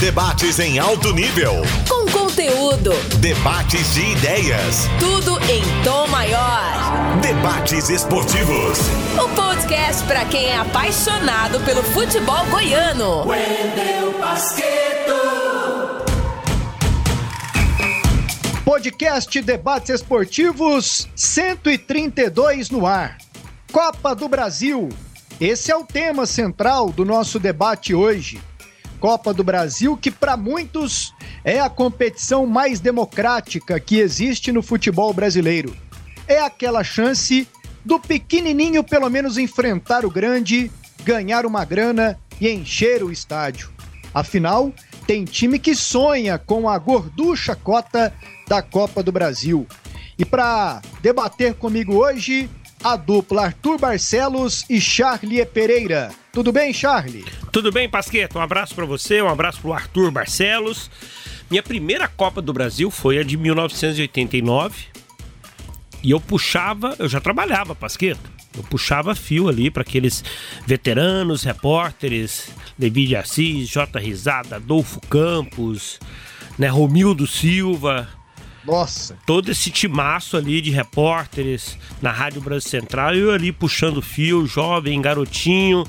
Debates em alto nível. Com conteúdo. Debates de ideias. Tudo em tom maior. Debates esportivos. O podcast para quem é apaixonado pelo futebol goiano. Wendel Basqueto. Podcast Debates Esportivos 132 no ar. Copa do Brasil. Esse é o tema central do nosso debate hoje. Copa do Brasil, que para muitos é a competição mais democrática que existe no futebol brasileiro. É aquela chance do pequenininho pelo menos enfrentar o grande, ganhar uma grana e encher o estádio. Afinal, tem time que sonha com a gorducha cota da Copa do Brasil. E para debater comigo hoje, a dupla Arthur Barcelos e Charlie Pereira. Tudo bem, Charlie? Tudo bem, Pasqueto? Um abraço para você, um abraço pro Arthur Barcelos. Minha primeira Copa do Brasil foi a de 1989. E eu puxava, eu já trabalhava, Pasqueto. Eu puxava fio ali para aqueles veteranos, repórteres, Levi de Assis, J. Risada, Adolfo Campos, né, Romildo Silva, nossa. Todo esse timaço ali de repórteres na Rádio Brasil Central, eu ali puxando fio, jovem, garotinho,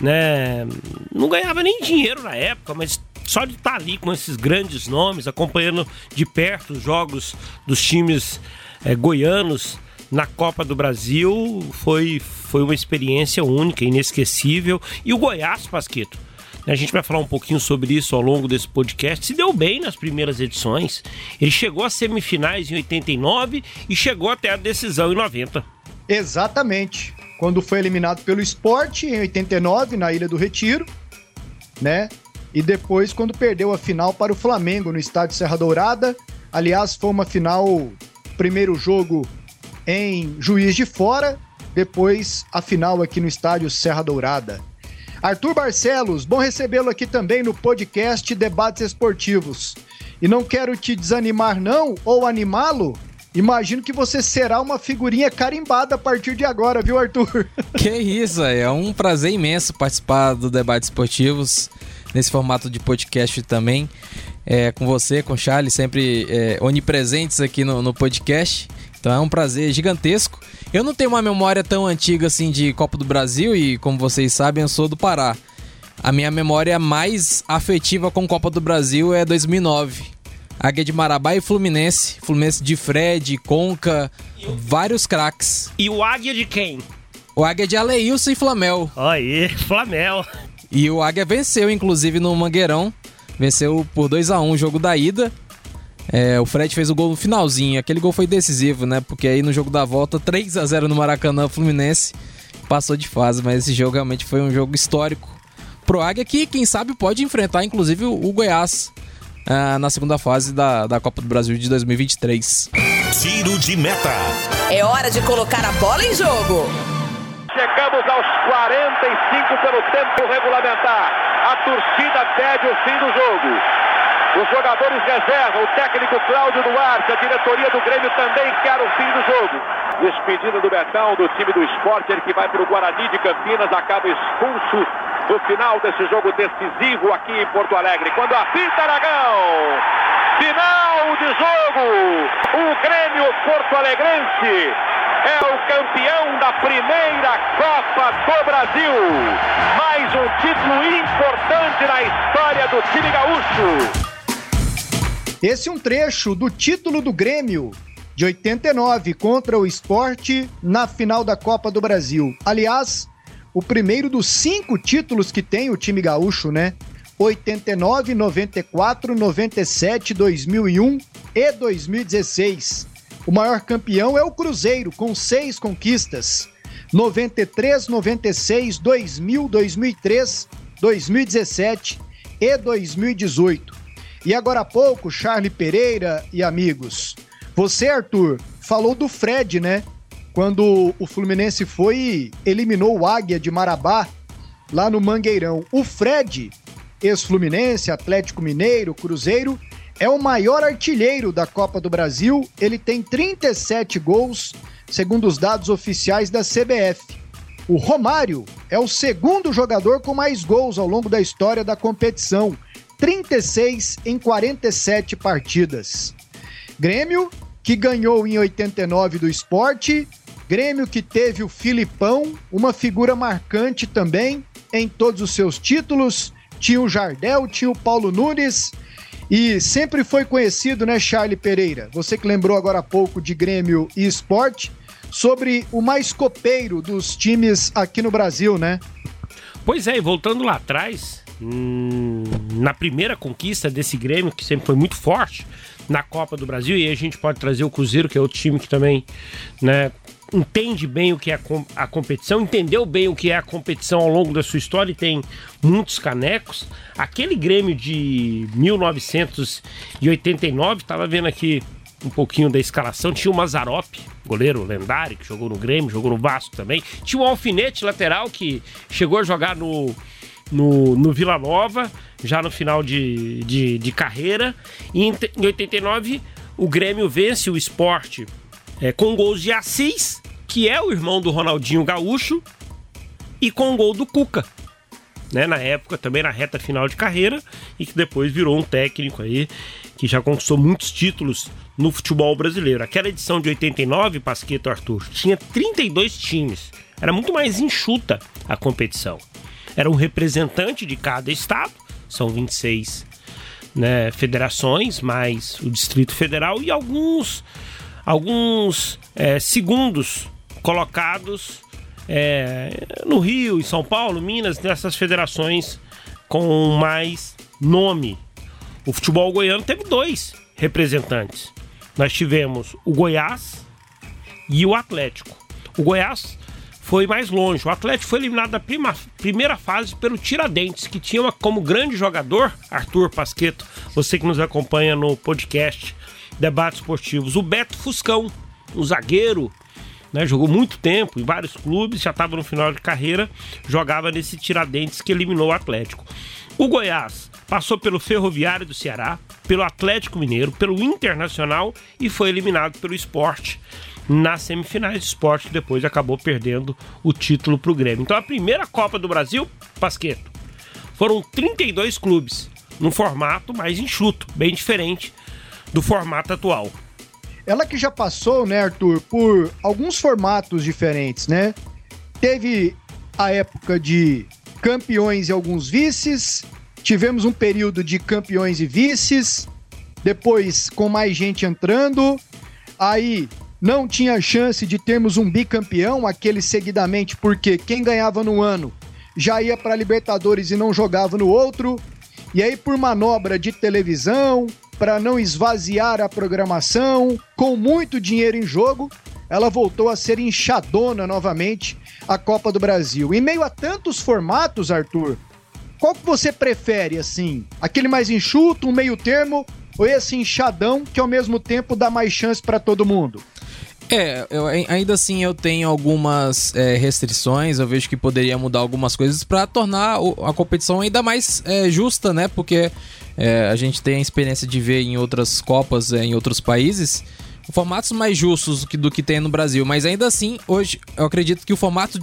né? Não ganhava nem dinheiro na época, mas só de estar ali com esses grandes nomes, acompanhando de perto os jogos dos times é, goianos na Copa do Brasil, foi, foi uma experiência única, inesquecível. E o Goiás, Pasquito, a gente vai falar um pouquinho sobre isso ao longo desse podcast. Se deu bem nas primeiras edições. Ele chegou às semifinais em 89 e chegou até a decisão em 90. Exatamente. Quando foi eliminado pelo esporte em 89, na Ilha do Retiro, né? E depois quando perdeu a final para o Flamengo no estádio Serra Dourada. Aliás, foi uma final, primeiro jogo em Juiz de Fora, depois a final aqui no estádio Serra Dourada. Arthur Barcelos, bom recebê-lo aqui também no podcast Debates Esportivos. E não quero te desanimar, não, ou animá-lo. Imagino que você será uma figurinha carimbada a partir de agora, viu, Arthur? Que isso, é um prazer imenso participar do Debates Esportivos, nesse formato de podcast também. É, com você, com o Charlie, sempre é, onipresentes aqui no, no podcast. Então é um prazer gigantesco. Eu não tenho uma memória tão antiga assim de Copa do Brasil e, como vocês sabem, eu sou do Pará. A minha memória mais afetiva com Copa do Brasil é 2009. Águia de Marabá e Fluminense. Fluminense de Fred, Conca, vários craques. E o Águia de quem? O Águia de Aleilson e Flamel. Aí, Flamel. E o Águia venceu, inclusive, no Mangueirão. Venceu por 2 a 1 o jogo da ida. É, o Fred fez o gol no finalzinho. Aquele gol foi decisivo, né? Porque aí no jogo da volta, 3 a 0 no Maracanã, Fluminense passou de fase. Mas esse jogo realmente foi um jogo histórico pro Águia, que quem sabe pode enfrentar, inclusive, o Goiás uh, na segunda fase da, da Copa do Brasil de 2023. Tiro de meta. É hora de colocar a bola em jogo. Chegamos aos 45 pelo tempo regulamentar. A torcida pede o fim do jogo. Os jogadores reservam, o técnico Cláudio Duarte, a diretoria do Grêmio também quer o fim do jogo. Despedida do Betão, do time do esporte, ele que vai para o Guarani de Campinas, acaba expulso no final desse jogo decisivo aqui em Porto Alegre. Quando apita Aragão, final de jogo, o Grêmio Porto Alegrense é o campeão da primeira Copa do Brasil. Mais um título importante na história do time gaúcho. Esse é um trecho do título do Grêmio de 89 contra o Esporte na final da Copa do Brasil. Aliás, o primeiro dos cinco títulos que tem o time gaúcho, né? 89, 94, 97, 2001 e 2016. O maior campeão é o Cruzeiro, com seis conquistas. 93, 96, 2000, 2003, 2017 e 2018. E agora há pouco, Charlie Pereira e amigos, você, Arthur, falou do Fred, né? Quando o Fluminense foi e eliminou o Águia de Marabá lá no Mangueirão. O Fred, ex-Fluminense, Atlético Mineiro, Cruzeiro, é o maior artilheiro da Copa do Brasil. Ele tem 37 gols, segundo os dados oficiais da CBF. O Romário é o segundo jogador com mais gols ao longo da história da competição 36 em 47 partidas. Grêmio, que ganhou em 89 do esporte. Grêmio que teve o Filipão, uma figura marcante também em todos os seus títulos. Tinha o Jardel, tinha o Paulo Nunes. E sempre foi conhecido, né, Charlie Pereira? Você que lembrou agora há pouco de Grêmio e esporte, sobre o mais copeiro dos times aqui no Brasil, né? Pois é, e voltando lá atrás, hum, na primeira conquista desse Grêmio, que sempre foi muito forte na Copa do Brasil, e a gente pode trazer o Cruzeiro, que é outro time que também né, entende bem o que é a competição, entendeu bem o que é a competição ao longo da sua história e tem muitos canecos. Aquele Grêmio de 1989, estava vendo aqui um pouquinho da escalação, tinha o Mazarop, goleiro lendário, que jogou no Grêmio, jogou no Vasco também. Tinha o Alfinete, lateral, que chegou a jogar no, no, no Vila Nova, já no final de, de, de carreira. E em, em 89, o Grêmio vence o esporte é, com gols de Assis, que é o irmão do Ronaldinho Gaúcho, e com o gol do Cuca. Né, na época, também na reta final de carreira, e que depois virou um técnico aí que já conquistou muitos títulos no futebol brasileiro. Aquela edição de 89, Pasqueto Arthur, tinha 32 times. Era muito mais enxuta a competição. Era um representante de cada estado, são 26 né, federações, mais o Distrito Federal e alguns alguns é, segundos colocados é, no Rio, em São Paulo, Minas, nessas federações com mais nome. O futebol goiano teve dois representantes. Nós tivemos o Goiás e o Atlético. O Goiás foi mais longe. O Atlético foi eliminado da prima, primeira fase pelo Tiradentes, que tinha como grande jogador, Arthur Pasqueto, você que nos acompanha no podcast debates esportivos. O Beto Fuscão, um zagueiro, né, jogou muito tempo em vários clubes, já estava no final de carreira, jogava nesse Tiradentes que eliminou o Atlético. O Goiás passou pelo Ferroviário do Ceará, pelo Atlético Mineiro, pelo Internacional e foi eliminado pelo Esporte nas semifinais de esporte, depois acabou perdendo o título para o Grêmio. Então a primeira Copa do Brasil, Pasqueto, foram 32 clubes, num formato mais enxuto, bem diferente do formato atual. Ela que já passou, né, Arthur, por alguns formatos diferentes, né? Teve a época de campeões e alguns vices, tivemos um período de campeões e vices, depois com mais gente entrando, aí não tinha chance de termos um bicampeão, aquele seguidamente, porque quem ganhava no ano já ia para Libertadores e não jogava no outro. E aí, por manobra de televisão, para não esvaziar a programação, com muito dinheiro em jogo, ela voltou a ser inchadona novamente a Copa do Brasil. Em meio a tantos formatos, Arthur, qual que você prefere, assim? Aquele mais enxuto, um meio termo, ou esse inchadão que ao mesmo tempo dá mais chance para todo mundo? É, eu, ainda assim eu tenho algumas é, restrições, eu vejo que poderia mudar algumas coisas para tornar a competição ainda mais é, justa, né? Porque é, a gente tem a experiência de ver em outras Copas, é, em outros países, formatos mais justos do que, do que tem no Brasil. Mas ainda assim, hoje eu acredito que o formato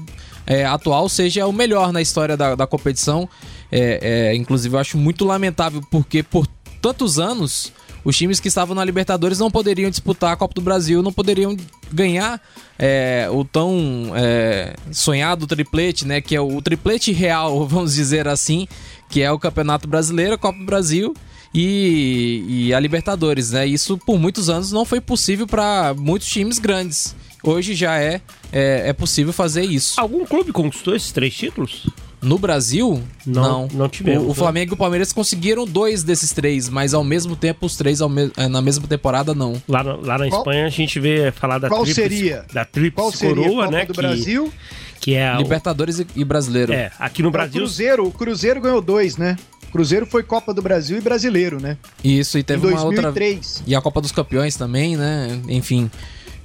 é, atual seja o melhor na história da, da competição. É, inclusive, eu acho muito lamentável porque por tantos anos os times que estavam na Libertadores não poderiam disputar a Copa do Brasil, não poderiam ganhar é, o tão é, sonhado triplete, né? Que é o triplete real, vamos dizer assim, que é o Campeonato Brasileiro, a Copa do Brasil e, e a Libertadores, né? Isso por muitos anos não foi possível para muitos times grandes. Hoje já é, é, é possível fazer isso. Algum clube conquistou esses três títulos? No Brasil, não. Não, não tivemos. O, o, Flamengo e o Palmeiras conseguiram dois desses três, mas ao mesmo tempo os três me é, na mesma temporada não. Lá, lá na Espanha a gente vê falar da qual tríplice, seria? da tríplice coroa, Copa né? do que, Brasil? Que é a, Libertadores e, e Brasileiro. É, aqui no Brasil. O Cruzeiro, o Cruzeiro ganhou dois, né? Cruzeiro foi Copa do Brasil e Brasileiro, né? Isso, e teve em uma 2003. outra. E a Copa dos Campeões também, né? Enfim.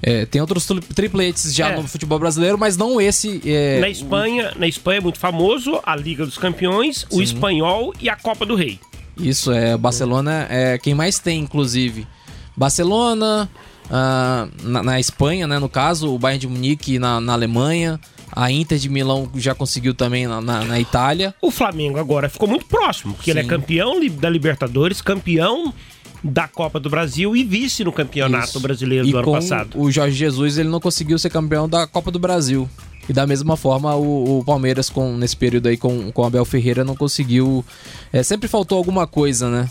É, tem outros tripletes já é. no futebol brasileiro, mas não esse. É... Na Espanha, na Espanha é muito famoso a Liga dos Campeões, Sim. o Espanhol e a Copa do Rei. Isso, é. Barcelona é quem mais tem, inclusive. Barcelona, uh, na, na, Espanha, né? No caso, o Bayern de Munique na, na Alemanha. A Inter de Milão já conseguiu também na, na, na Itália. O Flamengo agora ficou muito próximo, porque Sim. ele é campeão da Libertadores, campeão da Copa do Brasil e vice no Campeonato Isso. Brasileiro e do ano passado. O Jorge Jesus ele não conseguiu ser campeão da Copa do Brasil. E da mesma forma, o, o Palmeiras, com, nesse período aí com, com Abel Ferreira, não conseguiu. É, sempre faltou alguma coisa, né?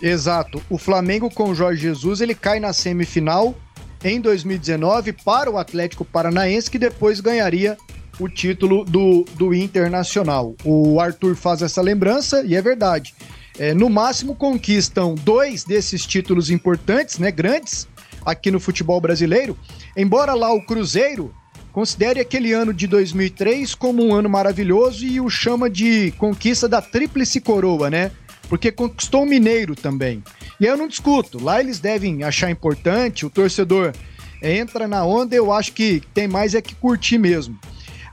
Exato. O Flamengo com o Jorge Jesus ele cai na semifinal em 2019 para o Atlético Paranaense, que depois ganharia o título do, do Internacional. O Arthur faz essa lembrança e é verdade. É, no máximo conquistam dois desses títulos importantes, né, grandes, aqui no futebol brasileiro. Embora lá o Cruzeiro considere aquele ano de 2003 como um ano maravilhoso e o chama de conquista da tríplice coroa, né? Porque conquistou o Mineiro também. E eu não discuto, lá eles devem achar importante, o torcedor entra na onda, eu acho que tem mais é que curtir mesmo.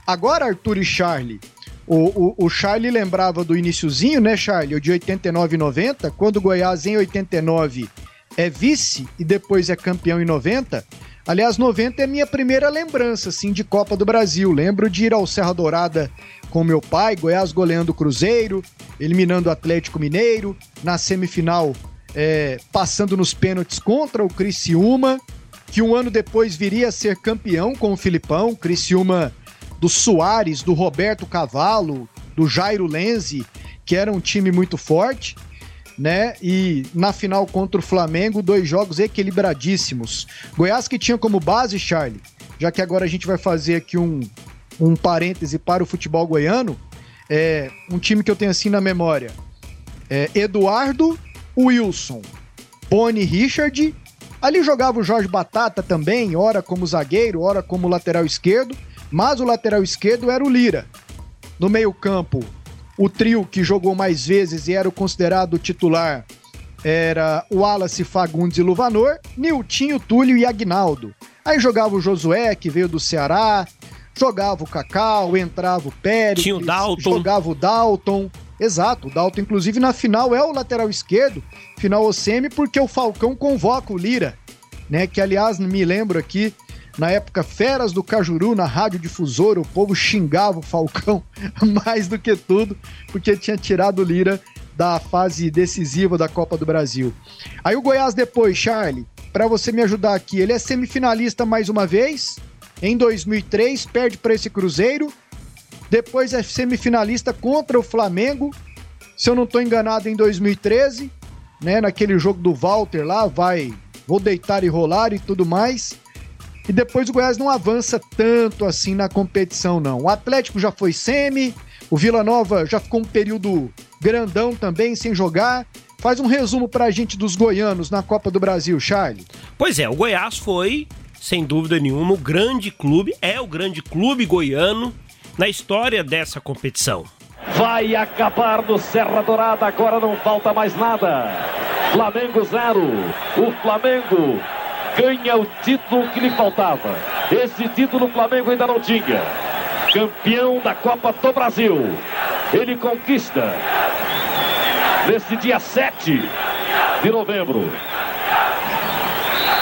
Agora, Arthur e Charlie, o, o, o, Charlie lembrava do iníciozinho, né, Charlie? O de 89 e 90, quando o Goiás em 89 é vice e depois é campeão em 90. Aliás, 90 é minha primeira lembrança, assim, de Copa do Brasil. Lembro de ir ao Serra Dourada com meu pai, Goiás goleando o Cruzeiro, eliminando o Atlético Mineiro, na semifinal é, passando nos pênaltis contra o Criciúma, que um ano depois viria a ser campeão com o Filipão, Criciúma do Soares, do Roberto Cavalo, do Jairo Lenzi, que era um time muito forte, né? E na final contra o Flamengo, dois jogos equilibradíssimos. Goiás que tinha como base, Charlie, já que agora a gente vai fazer aqui um, um parêntese para o futebol goiano, é um time que eu tenho assim na memória. É Eduardo, Wilson, Boni Richard. Ali jogava o Jorge Batata também, ora como zagueiro, ora como lateral esquerdo mas o lateral esquerdo era o Lira. No meio-campo, o trio que jogou mais vezes e era o considerado titular era o Wallace Fagundes e Luvanor, Niltinho, Túlio e Agnaldo. Aí jogava o Josué, que veio do Ceará, jogava o Cacau, entrava o Pérez, Tinha o Dalton. jogava o Dalton. Exato, o Dalton, inclusive, na final é o lateral esquerdo, final o semi, porque o Falcão convoca o Lira, né? Que, aliás, me lembro aqui, na época, Feras do Cajuru, na rádio difusora, o povo xingava o Falcão mais do que tudo, porque tinha tirado o Lira da fase decisiva da Copa do Brasil. Aí o Goiás depois, Charlie, para você me ajudar aqui, ele é semifinalista mais uma vez, em 2003, perde para esse Cruzeiro, depois é semifinalista contra o Flamengo, se eu não estou enganado, em 2013, né, naquele jogo do Walter lá, vai, vou deitar e rolar e tudo mais. E depois o Goiás não avança tanto assim na competição, não. O Atlético já foi semi, o Vila Nova já ficou um período grandão também sem jogar. Faz um resumo pra gente dos goianos na Copa do Brasil, Charlie. Pois é, o Goiás foi, sem dúvida nenhuma, o grande clube, é o grande clube goiano na história dessa competição. Vai acabar no Serra Dourada, agora não falta mais nada. Flamengo zero. O Flamengo ganha o título que lhe faltava. Esse título o Flamengo ainda não tinha. Campeão da Copa do Brasil. Ele conquista nesse dia 7 de novembro.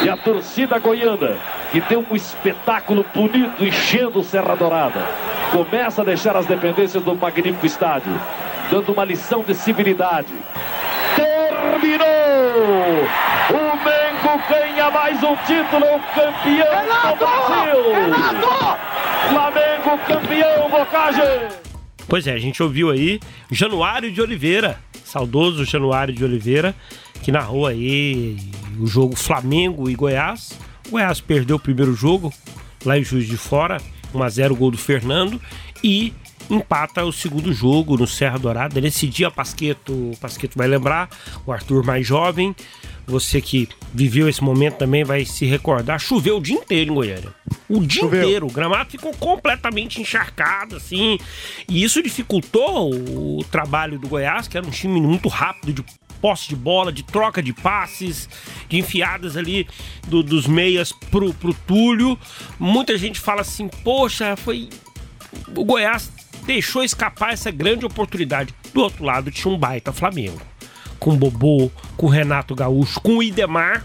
E a torcida goiana, que tem um espetáculo bonito enchendo Serra Dourada, começa a deixar as dependências do magnífico estádio, dando uma lição de civilidade. Terminou! O Mengo ganha mais um título, campeão Renato! do Brasil. Renato! Flamengo campeão, Bocage. Pois é, a gente ouviu aí Januário de Oliveira, saudoso Januário de Oliveira, que narrou aí o jogo Flamengo e Goiás. O Goiás perdeu o primeiro jogo lá em Juiz de Fora, 1 a 0 gol do Fernando e empata o segundo jogo no Serra Dourada. Nesse dia, Pasqueto, o Pasqueto vai lembrar, o Arthur mais jovem, você que viveu esse momento também vai se recordar, choveu o dia inteiro em Goiânia. O dia choveu. inteiro, o gramado ficou completamente encharcado, assim, e isso dificultou o trabalho do Goiás, que era um time muito rápido de posse de bola, de troca de passes, de enfiadas ali do, dos meias pro, pro Túlio. Muita gente fala assim, poxa, foi. O Goiás deixou escapar essa grande oportunidade. Do outro lado tinha um baita Flamengo com Bobô, com Renato Gaúcho, com o Idemar.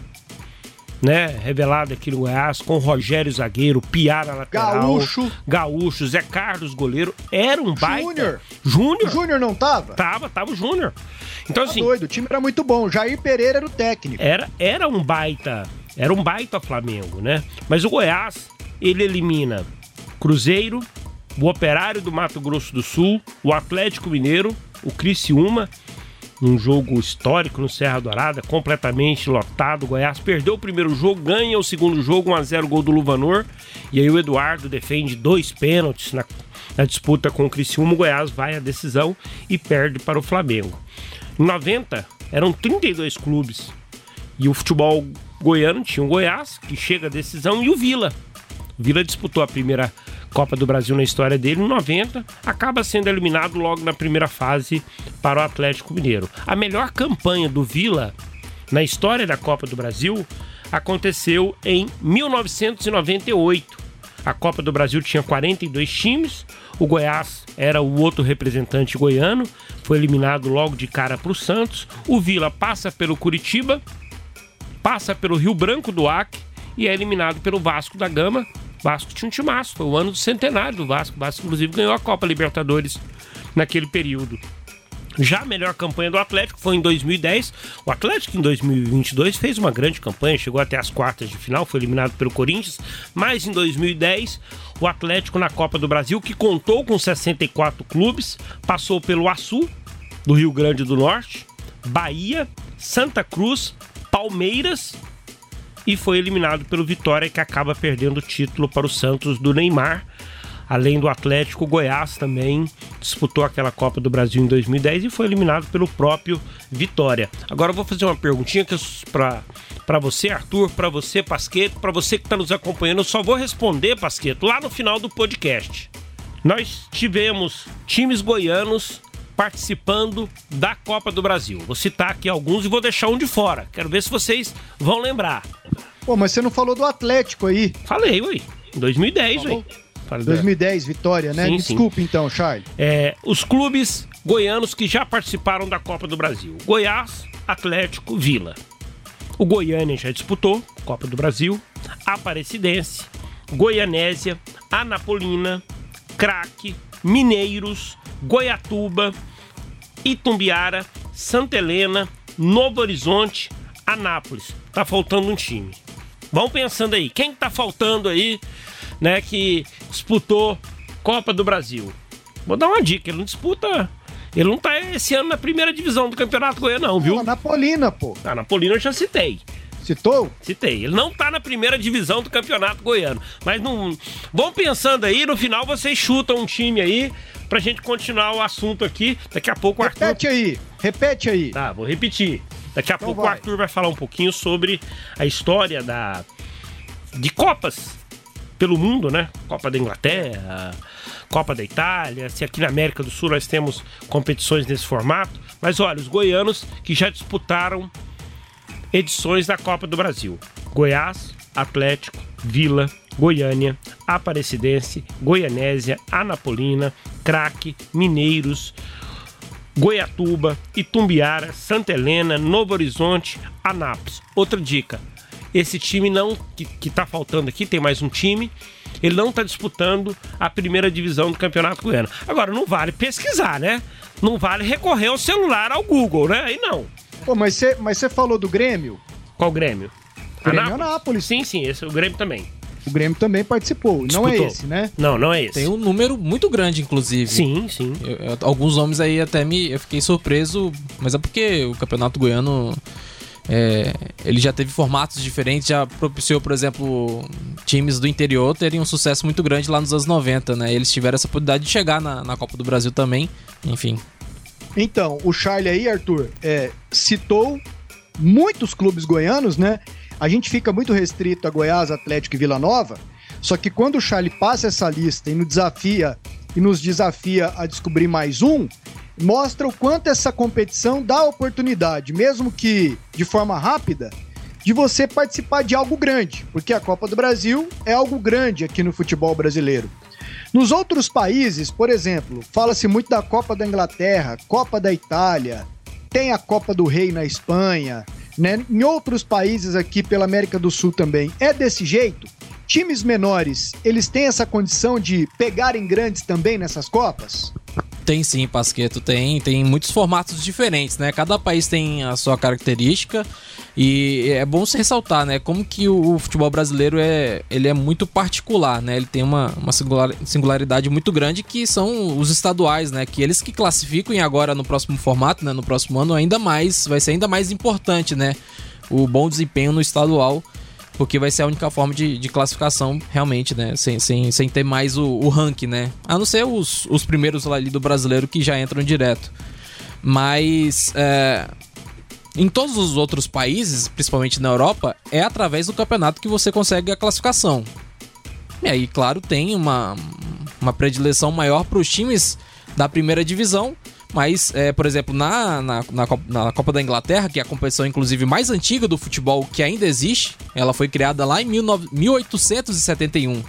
né, revelado aqui no Goiás, com Rogério zagueiro, Piara lateral, Gaúcho. Gaúcho, Zé Carlos goleiro, era um baita. Júnior. Júnior. Júnior não tava? Tava, tava o Júnior. Então Tá assim, doido, o time era muito bom. Jair Pereira era o técnico. era, era um baita, era um baita Flamengo, né? Mas o Goiás, ele elimina Cruzeiro, o Operário do Mato Grosso do Sul, o Atlético Mineiro, o Criciúma, num jogo histórico no Serra Dourada, completamente lotado. O Goiás perdeu o primeiro jogo, ganha o segundo jogo, 1x0 gol do Luvanor. E aí o Eduardo defende dois pênaltis na, na disputa com o Criciúma. O Goiás vai à decisão e perde para o Flamengo. Em 90, eram 32 clubes. E o futebol goiano tinha o Goiás, que chega à decisão, e o Vila. O Vila disputou a primeira Copa do Brasil na história dele em 90, acaba sendo eliminado logo na primeira fase para o Atlético Mineiro. A melhor campanha do Vila na história da Copa do Brasil aconteceu em 1998. A Copa do Brasil tinha 42 times, o Goiás era o outro representante goiano, foi eliminado logo de cara para o Santos. O Vila passa pelo Curitiba, passa pelo Rio Branco do Acre e é eliminado pelo Vasco da Gama. Vasco tinha um timaço, foi o ano do centenário do Vasco. O Vasco, inclusive, ganhou a Copa Libertadores naquele período. Já a melhor campanha do Atlético foi em 2010. O Atlético em 2022 fez uma grande campanha, chegou até as quartas de final, foi eliminado pelo Corinthians. Mas em 2010, o Atlético na Copa do Brasil, que contou com 64 clubes, passou pelo Açu, do Rio Grande do Norte, Bahia, Santa Cruz, Palmeiras e foi eliminado pelo Vitória, que acaba perdendo o título para o Santos do Neymar. Além do Atlético, Goiás também disputou aquela Copa do Brasil em 2010 e foi eliminado pelo próprio Vitória. Agora eu vou fazer uma perguntinha para você, Arthur, para você, Pasqueto, para você que está nos acompanhando. Eu só vou responder, Pasqueto, lá no final do podcast. Nós tivemos times goianos participando da Copa do Brasil. Vou citar aqui alguns e vou deixar um de fora. Quero ver se vocês vão lembrar. Pô, mas você não falou do Atlético aí. Falei, ui. Em 2010, Falou? ui. Falei do- 2010, vitória, né? Sim, sim. Então, Charles. É, os clubes goianos que já participaram da Copa do Brasil: Goiás, Atlético, Vila. O Goiânia já disputou Copa do Brasil, Aparecidense, Goianésia, Anapolina, Craque, Mineiros, Goiatuba, Itumbiara, Santa Helena, Novo Horizonte, Anápolis. Tá faltando um time. Vão pensando aí, quem tá faltando aí, né, que disputou Copa do Brasil? Vou dar uma dica, ele não disputa. Ele não tá esse ano na primeira divisão do Campeonato Goiano, não, viu? Napolina, pô. Ah, Napolina eu já citei. Citou? Citei. Ele não tá na primeira divisão do Campeonato Goiano. Mas não. Vão pensando aí, no final vocês chutam um time aí pra gente continuar o assunto aqui. Daqui a pouco o Arthur. Repete aí, repete aí. Tá, vou repetir. Daqui a Então pouco o vai. Arthur vai falar um pouquinho sobre a história da de Copas pelo mundo, né? Copa da Inglaterra, Copa da Itália, se aqui na América do Sul nós temos competições nesse formato. Mas olha, os goianos que já disputaram edições da Copa do Brasil: Goiás, Atlético, Vila, Goiânia, Aparecidense, Goianésia, Anapolina, Craque, Mineiros, Goiatuba, Itumbiara, Santa Helena, Novo Horizonte, Anápolis. Outra dica: esse time não que, que tá faltando aqui, tem mais um time. Ele não tá disputando a primeira divisão do Campeonato Goiano. Agora, não vale pesquisar, né? Não vale recorrer ao celular, ao Google, né? Aí não. Pô, mas você mas falou do Grêmio? Qual Grêmio? Grêmio Anápolis. Sim, sim, esse é o Grêmio também. O Grêmio também participou. Não é Disputou. esse, né? Não, não é esse. Tem um número muito grande, inclusive. Sim, sim. Eu- eu- alguns nomes aí até me. Eu fiquei surpreso, mas é porque o Campeonato Goiano. é, ele já teve formatos diferentes, já propiciou, por exemplo, times do interior terem um sucesso muito grande lá nos anos 90, né? Eles tiveram essa oportunidade de chegar na, na Copa do Brasil também. Enfim. Então, o Charlie aí, Arthur, é, citou muitos clubes goianos, né? A gente fica muito restrito a Goiás, Atlético e Vila Nova. Só que quando o Charlie passa essa lista e nos desafia e nos desafia a descobrir mais um, mostra o quanto essa competição dá oportunidade, mesmo que de forma rápida, de você participar de algo grande, porque a Copa do Brasil é algo grande aqui no futebol brasileiro. Nos outros países, por exemplo, fala-se muito da Copa da Inglaterra, Copa da Itália, tem a Copa do Rei na Espanha, né? Em outros países aqui pela América do Sul também. É desse jeito? Times menores, eles têm essa condição de pegarem grandes também nessas Copas? Tem sim, Pasqueto, tem. Tem muitos formatos diferentes, né? Cada país tem a sua característica e é bom se ressaltar, né? Como que o, futebol brasileiro é, ele é muito particular, né? Ele tem uma, uma singularidade muito grande que são os estaduais, né? Que eles que classificam e agora no próximo formato, né? No próximo ano ainda mais, vai ser ainda mais importante, né? O bom desempenho no estadual porque vai ser a única forma de, de classificação, realmente, né? Sem, sem, sem ter mais o, o ranking, né? A não ser os, os primeiros ali do brasileiro que já entram direto. Mas. É, em todos os outros países, principalmente na Europa, é através do campeonato que você consegue a classificação. E aí, claro, tem uma, uma predileção maior para os times da primeira divisão, mas, é, por exemplo, na, na, na, Copa, na, Copa da Inglaterra, que é a competição inclusive mais antiga do futebol que ainda existe, ela foi criada lá em 19, 1871.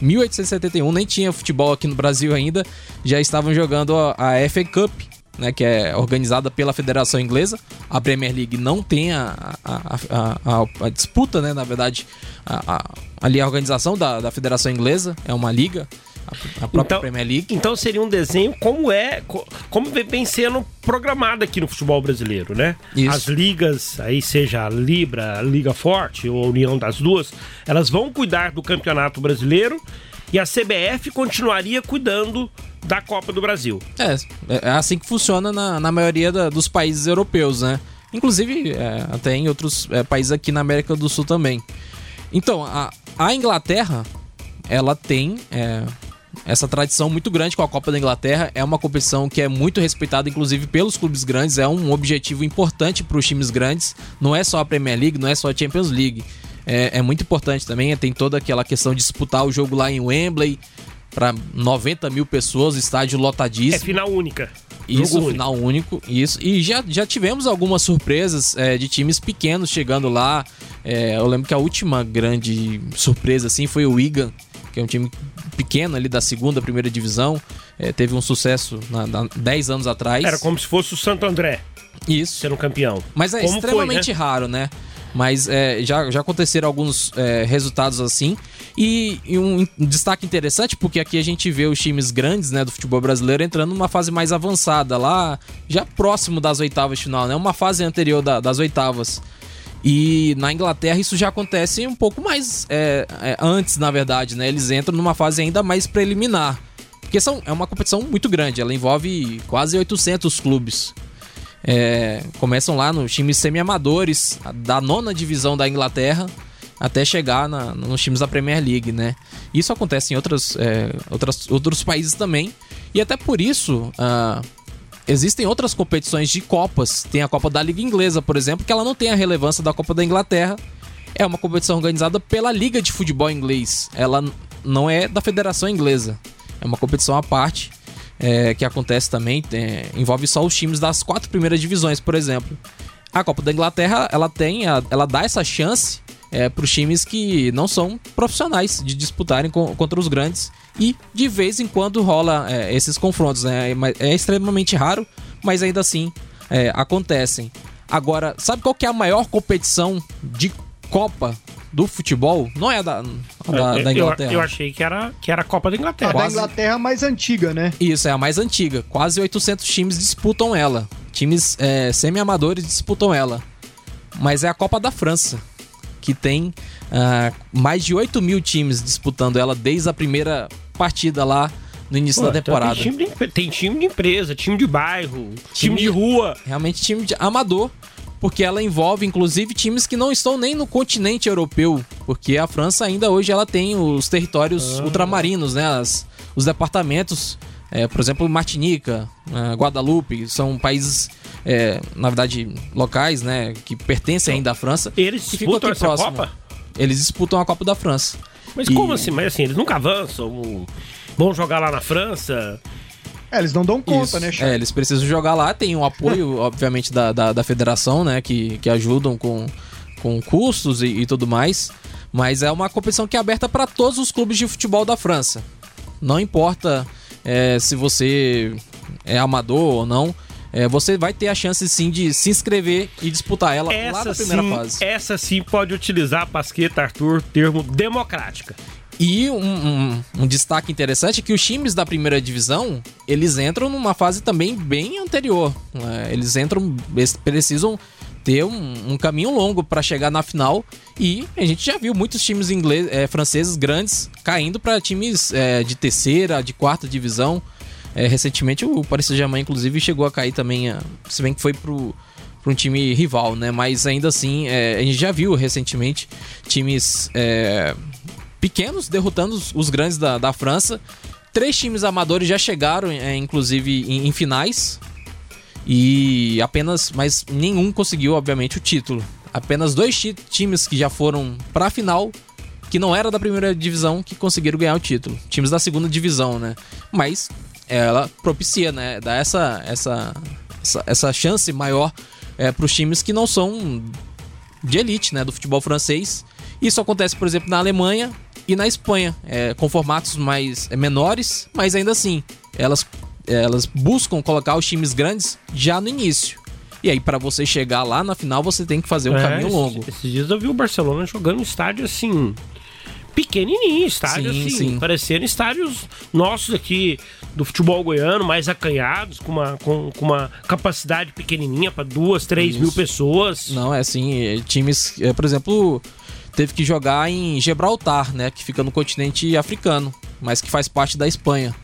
1871 nem tinha futebol aqui no Brasil ainda, já estavam jogando a, a FA Cup, né, que é organizada pela Federação Inglesa. A Premier League não tem a, a, a, a disputa, né, na verdade, ali a organização da, da Federação Inglesa, é uma liga a própria então, Premier League. Então seria um desenho como é, como vem sendo programado aqui no futebol brasileiro, né? Isso. As ligas, aí seja a Libra, a Liga Forte ou a união das duas, elas vão cuidar do Campeonato Brasileiro e a CBF continuaria cuidando da Copa do Brasil. É, é assim que funciona na, na maioria da, dos países europeus, né? Inclusive é, até em outros é, países aqui na América do Sul também. Então, a, a Inglaterra, ela tem é, essa tradição muito grande com a Copa da Inglaterra. É uma competição que é muito respeitada, inclusive pelos clubes grandes. É um objetivo importante para os times grandes. Não é só a Premier League, não é só a Champions League. É, é muito importante também. Tem toda aquela questão de disputar o jogo lá em Wembley para 90 mil pessoas, estádio lotadíssimo. É final única. Isso, Jogo final único. único. Isso. E já, já tivemos algumas surpresas é, de times pequenos chegando lá. É, eu lembro que a última grande surpresa assim foi o Wigan, que é um time pequeno ali da segunda, primeira divisão. É, teve um sucesso na, na, 10 anos atrás. Era como se fosse o Santo André. Isso. Ser um campeão. Mas é como extremamente foi, né? raro, né? Mas é, já, já aconteceram alguns é, resultados assim. E, e um, um, destaque interessante, porque aqui a gente vê os times grandes né, do futebol brasileiro entrando numa fase mais avançada, lá já próximo das oitavas de final, né? Uma fase anterior da, das oitavas. E na Inglaterra isso já acontece um pouco mais é, é, antes, na verdade, né? Eles entram numa fase ainda mais preliminar. Porque são, é uma competição muito grande, ela envolve quase 800 clubes. É, começam lá nos times semi-amadores, da nona divisão da Inglaterra, até chegar na, nos times da Premier League, né? Isso acontece em outras, é, outras, outros países também. E até por isso, uh, Existem outras competições de Copas. Tem a Copa da Liga Inglesa, por exemplo, que ela não tem a relevância da Copa da Inglaterra. É uma competição organizada pela Liga de Futebol Inglês. Ela não é da Federação Inglesa. É uma competição à parte é, que acontece também. É, envolve só os times das quatro primeiras divisões, por exemplo. A Copa da Inglaterra ela tem, ela dá essa chance é, para os times que não são profissionais de disputarem com, contra os grandes e de vez em quando rola é, esses confrontos. Né? É, é, extremamente raro, mas ainda assim é, acontecem. Agora, sabe qual que é a maior competição de Copa do futebol? Não é da, da, é, da Inglaterra. Eu, eu, achei que era, que era a Copa da Inglaterra. A Quase... da Inglaterra mais antiga, né? Isso, é a mais antiga. Quase 800 times disputam ela. Times é, semi-amadores disputam ela. Mas é a Copa da França que tem uh, mais de 8 mil times disputando ela desde a primeira partida lá no início Pô, da então temporada. Então tem, time de, tem, time de, empresa, time de bairro, time, time de rua. Realmente time de amador, porque ela envolve inclusive times que não estão nem no continente europeu, porque a França ainda hoje ela tem os territórios ah. ultramarinos, né, as, os departamentos, é, por exemplo, Martinica, uh, Guadalupe, são países é, na verdade, locais, né, que pertencem ainda à França. Eles disputam essa próximo. Copa? Eles disputam a Copa da França. Mas e... como assim? Mas assim, eles nunca avançam? Vão jogar lá na França? É, eles não dão conta, Isso. né, É, eles precisam jogar lá, tem um apoio, obviamente, da, da, da, federação, né, que, que ajudam com, com custos e, e tudo mais. Mas é uma competição que é aberta para todos os clubes de futebol da França. Não importa é, se você é amador ou não, é, você vai ter a chance sim de se inscrever e disputar ela essa lá na primeira sim, fase. Essa sim pode utilizar, Pasqueta, Arthur, termo democrática. E um, um- um destaque interessante é que os times da primeira divisão, eles entram numa fase também bem anterior. né? Eles entram, eles precisam ter um, um caminho longo para chegar na final. E a gente já viu muitos times ingleses, eh, franceses grandes caindo para times eh, de terceira, de quarta divisão. Eh, recentemente o Paris Saint-Germain, inclusive, chegou a cair também, eh, se bem que foi pro para um time rival, né? Mas ainda assim, eh, a gente já viu recentemente times eh, pequenos derrotando os, os grandes da, da França. Três times amadores já chegaram, é, inclusive, em, em finais. E apenas, mas nenhum conseguiu, obviamente, o título. Apenas dois ti- times que já foram pra final, que não era da primeira divisão, que conseguiram ganhar o título. Times da segunda divisão, né? Mas ela propicia, né? Dá essa, essa, essa, essa chance maior é, para os times que não são de elite, né, do futebol francês. Isso acontece, por exemplo, na Alemanha e na Espanha, é, com formatos mais é, menores, mas ainda assim, elas, elas buscam colocar os times grandes já no início. E aí, para você chegar lá na final, você tem que fazer um É, caminho longo. Esses dias eu vi o Barcelona jogando um estádio assim. Pequenininho, estádio Sim, assim, sim. parecendo estádios nossos aqui do futebol goiano, mais acanhados, com uma, com, com uma capacidade pequenininha para duas, três mil pessoas. Não, é assim, é, times, é, por exemplo, teve que jogar em Gibraltar, né, que fica no continente africano, mas que faz parte da Espanha.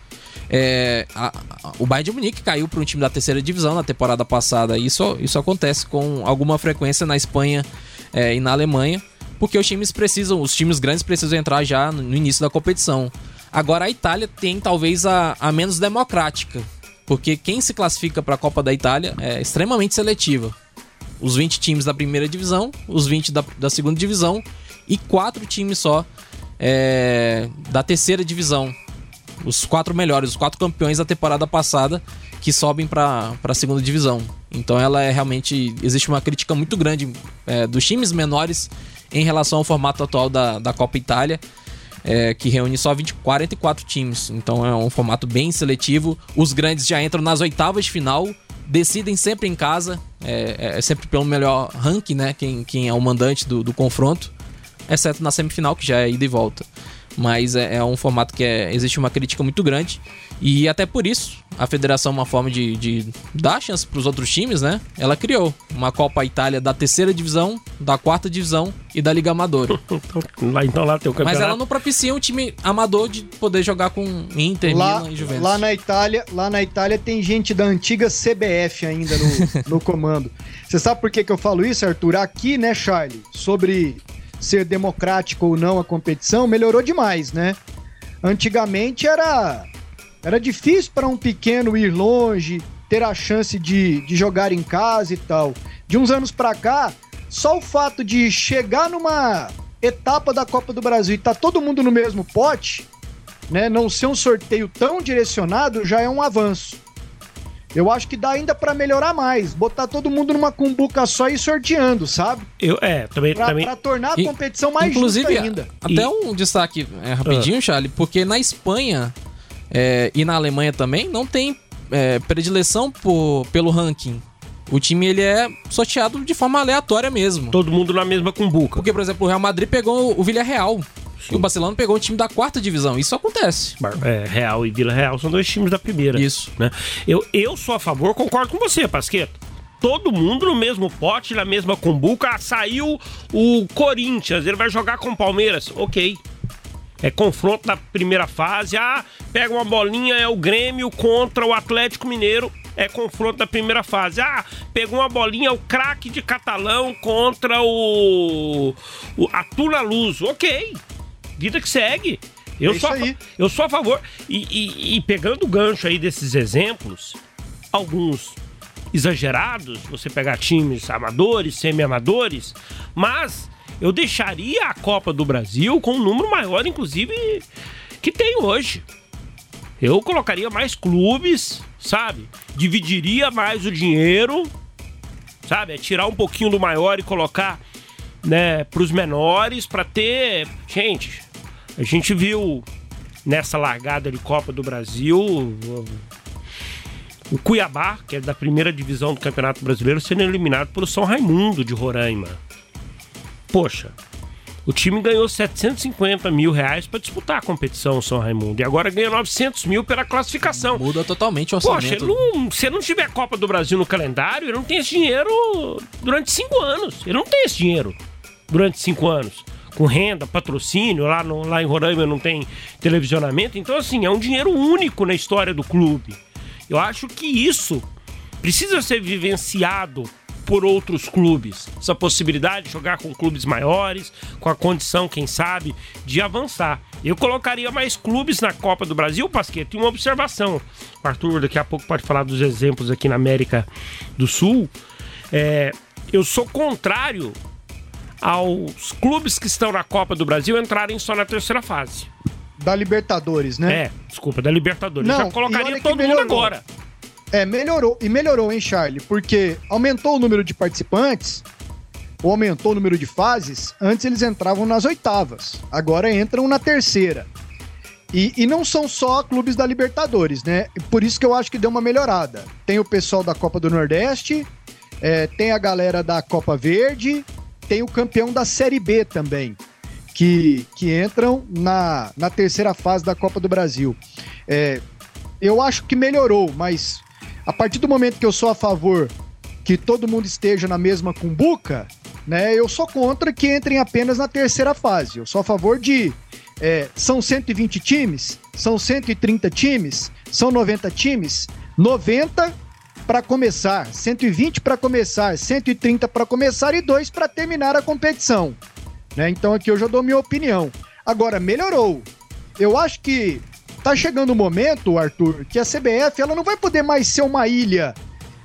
É, a- a- o Bayern de Munique caiu para um time da terceira divisão na temporada passada. Isso, isso acontece com alguma frequência na Espanha é, e na Alemanha, porque os times precisam, os times grandes precisam entrar já no, no início da competição. Agora a Itália tem talvez a, a menos democrática, porque quem se classifica para a Copa da Itália é extremamente seletiva os 20 times da primeira divisão, os 20 da, da segunda divisão e quatro times só é, da terceira divisão. Os quatro melhores, os quatro campeões da temporada passada que sobem para a segunda divisão. Então ela é realmente. Existe uma crítica muito grande é, dos times menores em relação ao formato atual da, da Copa Itália. é, que reúne só 20, 44 times. Então é um formato bem seletivo. Os grandes já entram nas oitavas de final, decidem sempre em casa, é, é sempre pelo melhor ranking, né? Quem, quem é o mandante do, do confronto, exceto na semifinal, que já é ida e volta. Mas é, é um formato que é- existe uma crítica muito grande. E até por isso, a federação, uma forma de, de dar chance para os outros times, né? Ela criou uma Copa Itália da terceira divisão, da quarta divisão e da Liga Amadora. Então, lá, então lá tem o campeonato. Mas ela não propicia um time amador de poder jogar com Inter, Lá, Milan e Juventus. lá na Itália, lá na Itália tem gente da antiga CBF ainda no, no comando. Você sabe por que, que eu falo isso, Arthur? Aqui, né, Charlie, sobre ser democrático ou não a competição, melhorou demais, né? Antigamente era era difícil para um pequeno ir longe, ter a chance de, de jogar em casa e tal. De uns anos para cá, só o fato de chegar numa etapa da Copa do Brasil e tá todo mundo no mesmo pote, né, não ser um sorteio tão direcionado já é um avanço. Eu acho que dá ainda pra melhorar mais, botar todo mundo numa cumbuca só e ir sorteando, sabe? Eu, é, também. Pra, também pra tornar a E- competição mais Inclusive, justa ainda. até E- um destaque é, rapidinho, Charlie, porque na Espanha é, e na Alemanha também não tem é, predileção por, pelo ranking. O time ele é sorteado de forma aleatória mesmo. todo mundo na mesma cumbuca. Porque, por exemplo, o Real Madrid pegou o Villarreal. E o Barcelona pegou o time da quarta divisão. Isso acontece. É, Real e Vila Real são dois times da primeira. Isso. Né? Eu, eu sou a favor, concordo com você, Pasqueto. Todo mundo no mesmo pote, na mesma cumbuca. Ah, saiu o Corinthians, ele vai jogar com o Palmeiras. Ok. É confronto da primeira fase. Ah, pega uma bolinha, é o Grêmio contra o Atlético Mineiro. É confronto da primeira fase. Ah, pegou uma bolinha, é o craque de Catalão contra o, o a Tula Luz. Ok. Vida que segue. Eu, É sou, a, isso aí. fa- eu sou a favor. E, e- e pegando o gancho aí desses exemplos, alguns exagerados, você pegar times amadores, semi-amadores, mas eu deixaria a Copa do Brasil com um número maior, inclusive, que tem hoje. Eu colocaria mais clubes, sabe? Dividiria mais o dinheiro, sabe? É tirar um pouquinho do maior e colocar, né, pros menores para ter, gente, a gente viu nessa largada de Copa do Brasil O Cuiabá, que é da primeira divisão do Campeonato Brasileiro, sendo eliminado pelo São Raimundo de Roraima. Poxa, o time ganhou 750 mil reais para disputar a competição, São Raimundo. E agora ganha 900 mil pela classificação. Muda totalmente o orçamento. Poxa, não, se não tiver Copa do Brasil no calendário, ele não tem esse dinheiro durante cinco anos. Ele não tem esse dinheiro durante cinco anos. Com renda, patrocínio, lá, no, lá em Roraima não tem televisionamento. Então, assim, é um dinheiro único na história do clube. Eu acho que isso precisa ser vivenciado por outros clubes. Essa possibilidade de jogar com clubes maiores, com a condição, quem sabe, de avançar. Eu colocaria mais clubes na Copa do Brasil, Pasquete, uma observação. O Arthur daqui a pouco pode falar dos exemplos aqui na América do Sul. É, eu sou contrário aos clubes que estão na Copa do Brasil entrarem só na terceira fase. Da Libertadores, né? É, desculpa, da Libertadores. Não, já colocaria todo mundo agora. É, melhorou. E melhorou, hein, Charlie? Porque aumentou o número de participantes, ou aumentou o número de fases. Antes eles entravam nas oitavas, agora entram na terceira. E, e não são só clubes da Libertadores, né? Por isso que eu acho que deu uma melhorada. Tem o pessoal da Copa do Nordeste, é, tem a galera da Copa Verde, tem o campeão da Série B também, que, que entram na, na terceira fase da Copa do Brasil. É, eu acho que melhorou, mas a partir do momento que eu sou a favor que todo mundo esteja na mesma cumbuca, né? Eu sou contra que entrem apenas na terceira fase. Eu sou a favor de é, são 120 times, são 130 times, são 90 times, 90 para começar, 120 para começar, 130 para começar e dois para terminar a competição. Né? Então aqui eu já dou minha opinião. Agora melhorou. Eu acho que tá chegando o momento, Arthur, que a CBF ela não vai poder mais ser uma ilha.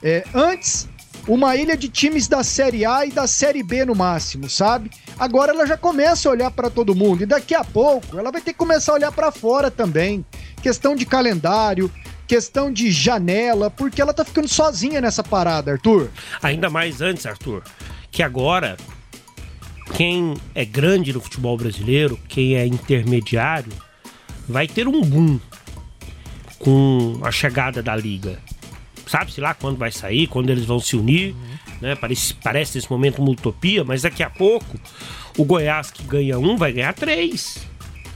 É, antes, uma ilha de times da Série A e da Série B no máximo, sabe? Agora ela já começa a olhar para todo mundo e daqui a pouco ela vai ter que começar a olhar para fora também. Questão de calendário, questão de janela, porque ela tá ficando sozinha nessa parada, Arthur. Ainda mais antes, Arthur, que agora quem é grande no futebol brasileiro, quem é intermediário, vai ter um boom com a chegada da liga. Sabe-se lá quando vai sair, quando eles vão se unir, né? Parece, parece nesse momento uma utopia, mas daqui a pouco o Goiás que ganha um vai ganhar três.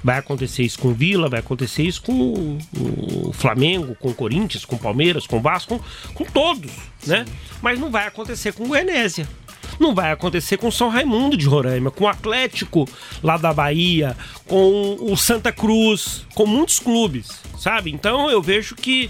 Vai acontecer isso com o Vila, vai acontecer isso com o, Flamengo, com o Corinthians, com o Palmeiras, com o Vasco, com, com todos, né? Mas não vai acontecer com o Goianésia. Não vai acontecer com o São Raimundo de Roraima, com o Atlético lá da Bahia, com o Santa Cruz, com muitos clubes, sabe? Então eu vejo que,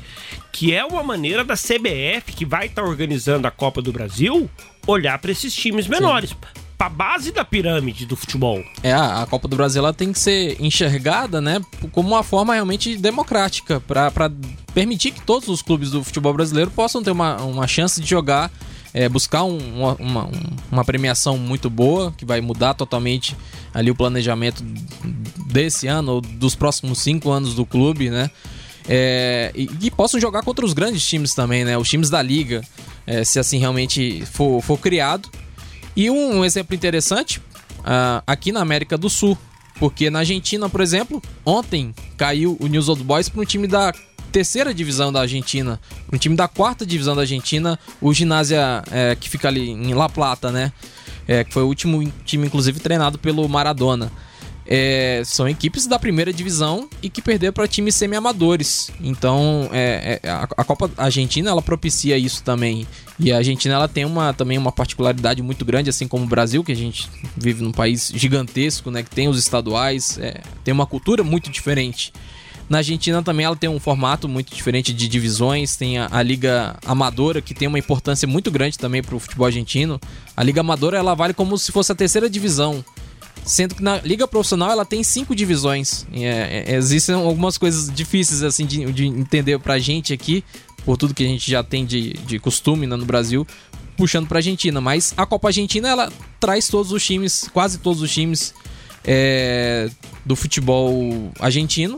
que é uma maneira da CBF, que vai estar organizando a Copa do Brasil, olhar para esses times menores. Para base da pirâmide do futebol. É, a a Copa do Brasil ela tem que ser enxergada, né, como uma forma realmente democrática, para permitir que todos os clubes do futebol brasileiro possam ter uma, uma chance de jogar, é, buscar um- uma, uma, um- uma premiação muito boa, que vai mudar totalmente ali o planejamento desse ano ou dos próximos cinco anos do clube, né? É, e, e possam jogar contra os grandes times também, né? Os times da liga, é, se assim realmente for, for criado. E um, um exemplo interessante, ah, aqui na América do Sul. Porque na Argentina, por exemplo, ontem caiu o News Old Boys para um time da terceira divisão da Argentina, para um time da quarta divisão da Argentina, o Ginásia, é, que fica ali em La Plata, né? É, que foi o último time, inclusive, treinado pelo Maradona. É, são equipes da primeira divisão e que perderam para times semi-amadores. Então, é, é, a, a Copa Argentina ela propicia isso também. E a Argentina ela tem uma, também uma particularidade muito grande, assim como o Brasil, que a gente vive num país gigantesco, né, que tem os estaduais, é, tem uma cultura muito diferente. Na Argentina também ela tem um formato muito diferente de divisões, tem a, a Liga Amadora, que tem uma importância muito grande também para o futebol argentino. A Liga Amadora ela vale como se fosse a terceira divisão. Sendo que na liga profissional ela tem cinco divisões. É, é, existem algumas coisas difíceis assim de, de entender pra gente aqui, por tudo que a gente já tem de, de costume né, no Brasil, puxando pra Argentina. Mas a Copa Argentina ela traz todos os times, quase todos os times é, do futebol argentino.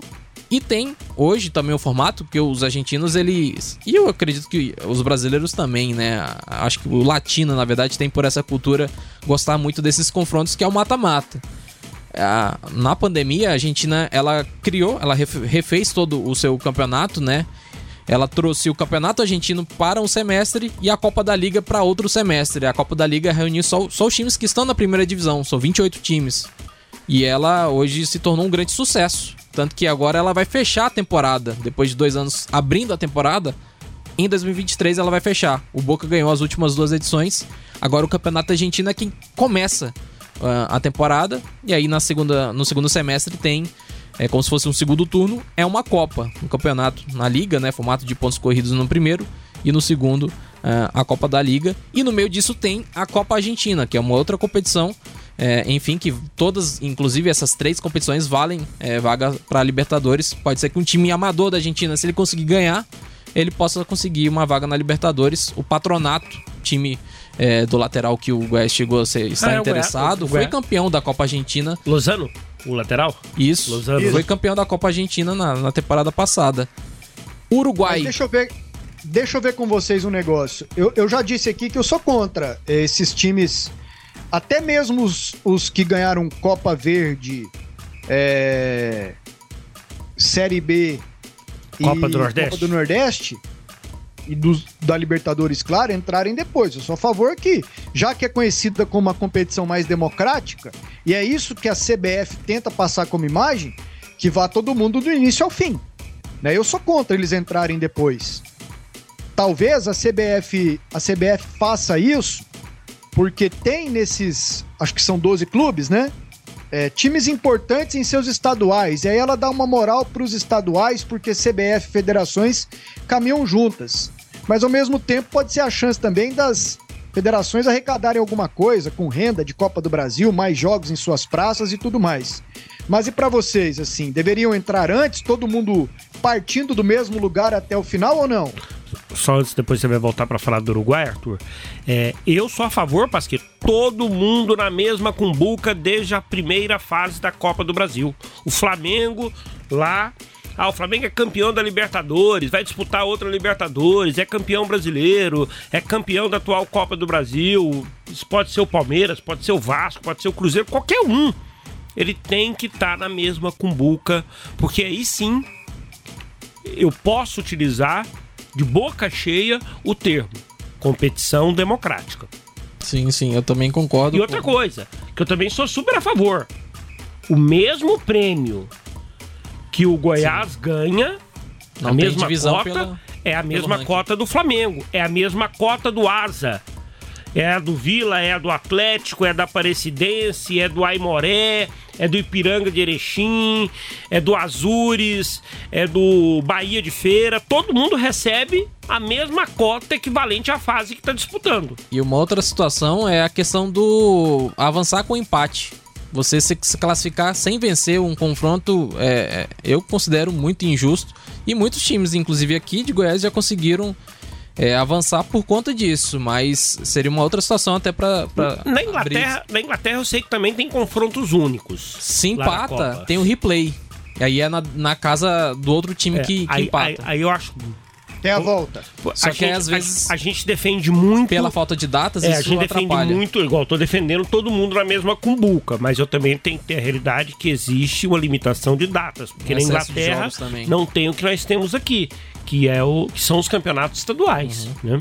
E tem hoje também o formato, porque os argentinos, eles. E eu acredito que os brasileiros também, né? Acho que o latino, na verdade, tem por essa cultura gostar muito desses confrontos, que é o mata-mata. Na pandemia, a Argentina ela criou, ela ref- refez todo o seu campeonato, né? ela trouxe o Campeonato Argentino para um semestre e a Copa da Liga para outro semestre. A Copa da Liga reuniu só, só os times que estão na primeira divisão, são 28 times. E ela hoje se tornou um grande sucesso. Tanto que agora ela vai fechar a temporada. Depois de dois anos abrindo a temporada, em 2023 ela vai fechar. O Boca ganhou as últimas duas edições. Agora o Campeonato Argentino é quem começa uh, a temporada. E aí na segunda, no segundo semestre tem é como se fosse um segundo turno, é uma Copa, um campeonato na Liga, né? Formato de pontos corridos no primeiro e no segundo uh, a Copa da Liga. E no meio disso tem a Copa Argentina, que é uma outra competição. É, enfim, que todas, inclusive essas três competições, valem é, vaga para Libertadores. Pode ser que um time amador da Argentina, se ele conseguir ganhar, ele possa conseguir uma vaga na Libertadores. O Patronato, time é, do lateral que o Goiás chegou a ser, está Ah, é o interessado, Goiás. foi campeão da Copa Argentina. Lozano, o lateral? Isso. Lozano. Foi campeão da Copa Argentina na, na temporada passada. Uruguai. Mas deixa eu ver. Deixa eu ver com vocês um negócio. Eu, eu já disse aqui que eu sou contra esses times, até mesmo os, os que ganharam Copa Verde, é, Série B Copa do Nordeste. Copa do Nordeste e dos, da Libertadores, claro, entrarem depois. Eu sou a favor que, já que é conhecida como uma competição mais democrática, e é isso que a CBF tenta passar como imagem, que vá todo mundo do início ao fim. Né? Eu sou contra eles entrarem depois. Talvez a CBF, a CBF faça isso porque tem nesses, acho que são 12 clubes, né? É, times importantes em seus estaduais. E aí ela dá uma moral para os estaduais, porque CBF e federações caminham juntas. Mas ao mesmo tempo pode ser a chance também das federações arrecadarem alguma coisa com renda de Copa do Brasil, mais jogos em suas praças e tudo mais. Mas e para vocês, assim, deveriam entrar antes, todo mundo partindo do mesmo lugar até o final ou não? Só antes, depois você vai voltar para falar do Uruguai, Arthur. É, eu sou a favor, Pasqueto, todo mundo na mesma cumbuca desde a primeira fase da Copa do Brasil. O Flamengo lá. Ah, o Flamengo é campeão da Libertadores, vai disputar outra Libertadores, é campeão brasileiro, é campeão da atual Copa do Brasil. Isso pode ser o Palmeiras, pode ser o Vasco, pode ser o Cruzeiro, qualquer um. Ele tem que estar na mesma cumbuca, porque aí sim eu posso utilizar de boca cheia o termo competição democrática. Sim, sim, eu também concordo. E outra coisa, que eu também sou super a favor. O mesmo prêmio que o Goiás ganha, Não a mesma cota, pela- é a mesma cota do Flamengo, é a mesma cota do Asa. É a do Vila, é a do Atlético, é da Aparecidense, é do Aimoré, é do Ipiranga de Erechim, é do Azures, é do Bahia de Feira. Todo mundo recebe a mesma cota equivalente à fase que está disputando. E uma outra situação é a questão do avançar com empate. Você se classificar sem vencer um confronto, é, é, eu considero muito injusto. E muitos times, inclusive aqui de Goiás, já conseguiram é, avançar por conta disso. Mas seria uma outra situação até pra. pra Na Inglaterra, na Inglaterra eu sei que também tem confrontos únicos. Se empata, tem o replay. E aí é na, na casa do outro time É, que, que aí, empata. aí- aí eu acho. Tem a volta. Só a que gente- às a- vezes- A, gente defende muito. Pela falta de datas, É, a isso gente defende atrapalha. muito, igual, tô defendendo todo mundo na mesma cumbuca, mas eu também tenho que ter a realidade que existe uma limitação de datas, porque na Inglaterra não tem o que nós temos aqui, que é o que são os campeonatos estaduais, Uhum. né?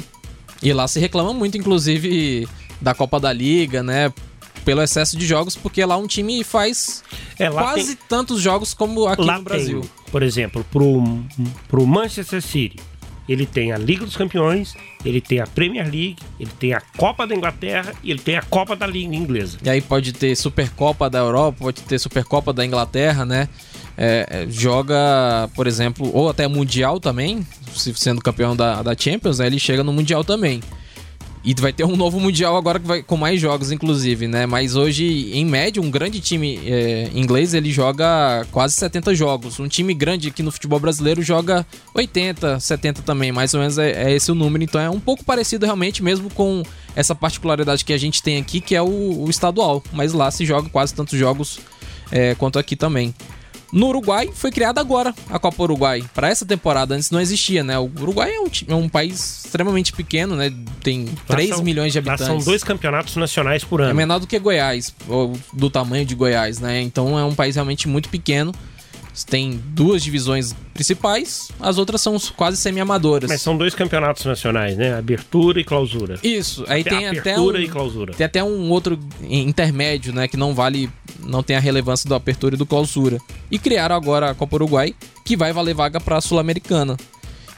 E lá se reclama muito, inclusive, da Copa da Liga, né? Pelo excesso de jogos, porque lá um time faz É, quase tem- tantos jogos como aqui Lá no Brasil. tem, por exemplo, pro, pro Manchester City, ele tem a Liga dos Campeões, ele tem a Premier League, ele tem a Copa da Inglaterra e ele tem a Copa da Liga Inglesa. E aí pode ter Supercopa da Europa, pode ter Supercopa da Inglaterra, né? É, é, joga, por exemplo, ou até Mundial também, se sendo campeão da, da Champions, né, ele chega no Mundial também. E vai ter um novo Mundial agora que vai, com mais jogos, inclusive, né? Mas hoje, em média, um grande time é, inglês, ele joga quase 70 jogos. Um time grande aqui no futebol brasileiro joga 80, 70 também, mais ou menos é, é esse o número. Então é um pouco parecido realmente, mesmo com essa particularidade que a gente tem aqui, que é o, o estadual. Mas lá se joga quase tantos jogos é, quanto aqui também. No Uruguai foi criada agora a Copa Uruguai. Para essa temporada, antes não existia, né? O Uruguai é um, é um país extremamente pequeno, né? Tem Lá 3 são- milhões de habitantes. são dois campeonatos nacionais por É ano. menor do que Goiás, ou do tamanho de Goiás, né? Então é um país realmente muito pequeno. Tem duas divisões principais, as outras são quase semi-amadoras. Mas são dois campeonatos nacionais, né? Abertura e clausura. Isso, aí Até tem até apertura um, e clausura. tem até um outro intermédio, né, que não vale, não tem a relevância do apertura e do clausura. E criaram agora a Copa Uruguai, que vai valer vaga para a Sul-Americana.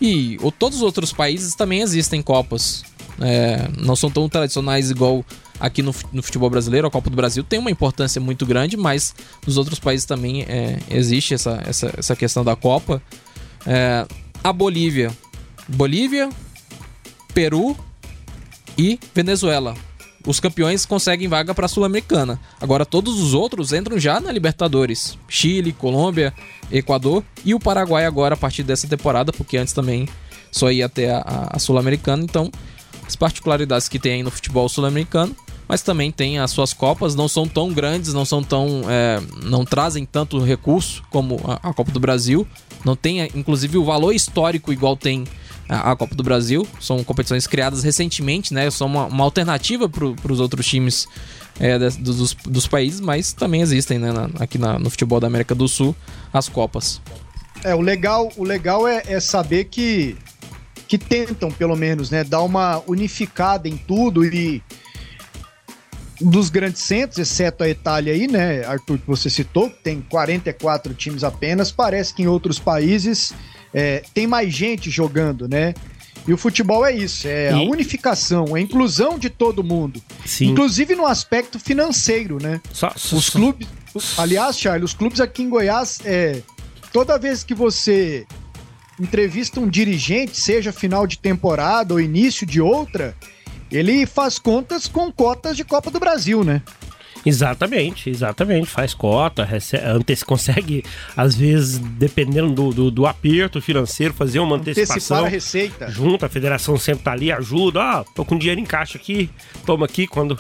E o, todos os outros países também existem copas. É, não são tão tradicionais igual aqui no, no futebol brasileiro. A Copa do Brasil tem uma importância muito grande, mas nos outros países também é, existe essa, essa, essa questão da Copa. É, a Bolívia. Bolívia, Peru e Venezuela. Os campeões conseguem vaga para a Sul-Americana. Agora todos os outros entram já na Libertadores. Chile, Colômbia, Equador e o Paraguai agora a partir dessa temporada, porque antes também só ia até a- a Sul-Americana. Então, as particularidades que tem aí no futebol sul-americano, mas também tem as suas copas, não são tão grandes, não são tão. é, não trazem tanto recurso como a, a Copa do Brasil. Não tem, é, inclusive, o valor histórico igual tem a, a Copa do Brasil. São competições criadas recentemente, né? São uma, uma alternativa para os outros times é, des- dos, dos países, mas também existem, né? na- aqui na- no futebol da América do Sul, as Copas. É, o legal, o legal é, é saber que, que tentam, pelo menos, né, dar uma unificada em tudo e dos grandes centros, exceto a Itália aí, né, Arthur, que você citou, que tem 44 times apenas, parece que em outros países é, tem mais gente jogando, né? E o futebol é isso, é a E- unificação, a inclusão de todo mundo. Sim. Inclusive no aspecto financeiro, né? Só, só- Os clubes. Aliás, Charles, os clubes aqui em Goiás, é, toda vez que você entrevista um dirigente, seja final de temporada ou início de outra, ele faz contas com cotas de Copa do Brasil, né? Exatamente, exatamente. Faz cota, recebe, ante- consegue, às vezes, dependendo do, do, do aperto financeiro, fazer uma Antecipar antecipação. a receita. Junto, a federação sempre tá ali, ajuda. Ah, tô com dinheiro em caixa aqui, toma aqui quando.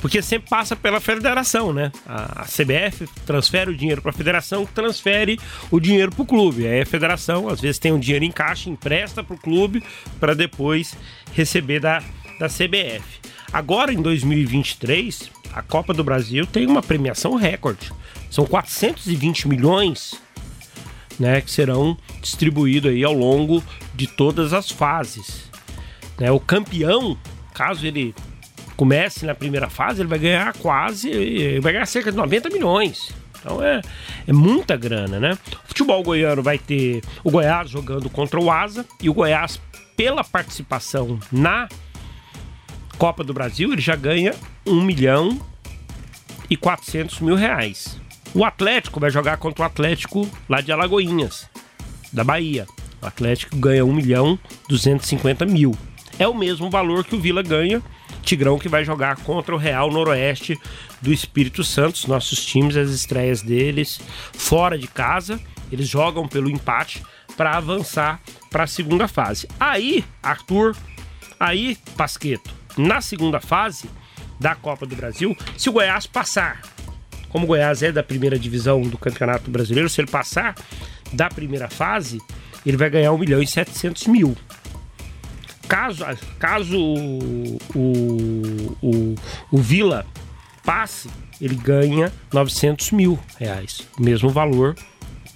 Porque sempre passa pela federação, né? A, a CBF transfere o dinheiro para a federação, que transfere o dinheiro para o clube. Aí a federação, às vezes, tem um dinheiro em caixa, empresta para o clube para depois receber da, da CBF. Agora, em 2023, a Copa do Brasil tem uma premiação recorde. São 420 milhões né, que serão distribuídos aí ao longo de todas as fases. Né, o campeão, caso ele comece na primeira fase, ele vai ganhar quase, vai ganhar cerca de 90 milhões. Então é, é muita grana, né? O futebol goiano vai ter o Goiás jogando contra o Asa e o Goiás, pela participação na Copa do Brasil, ele já ganha 1 milhão e 400 mil reais. O Atlético vai jogar contra o Atlético lá de Alagoinhas, da Bahia. O Atlético ganha 1 milhão 250 mil. É o mesmo valor que o Vila ganha. Tigrão que vai jogar contra o Real Noroeste do Espírito Santo. Os nossos times, as estreias deles fora de casa, eles jogam pelo empate para avançar para a segunda fase. Aí, Arthur, aí, Pasqueto, na segunda fase da Copa do Brasil, se o Goiás passar, como o Goiás é da primeira divisão do Campeonato Brasileiro, se ele passar da primeira fase, ele vai ganhar 1 milhão e 700 mil. Caso, caso o, o, o, o Vila passe, ele ganha 900 mil reais. O mesmo valor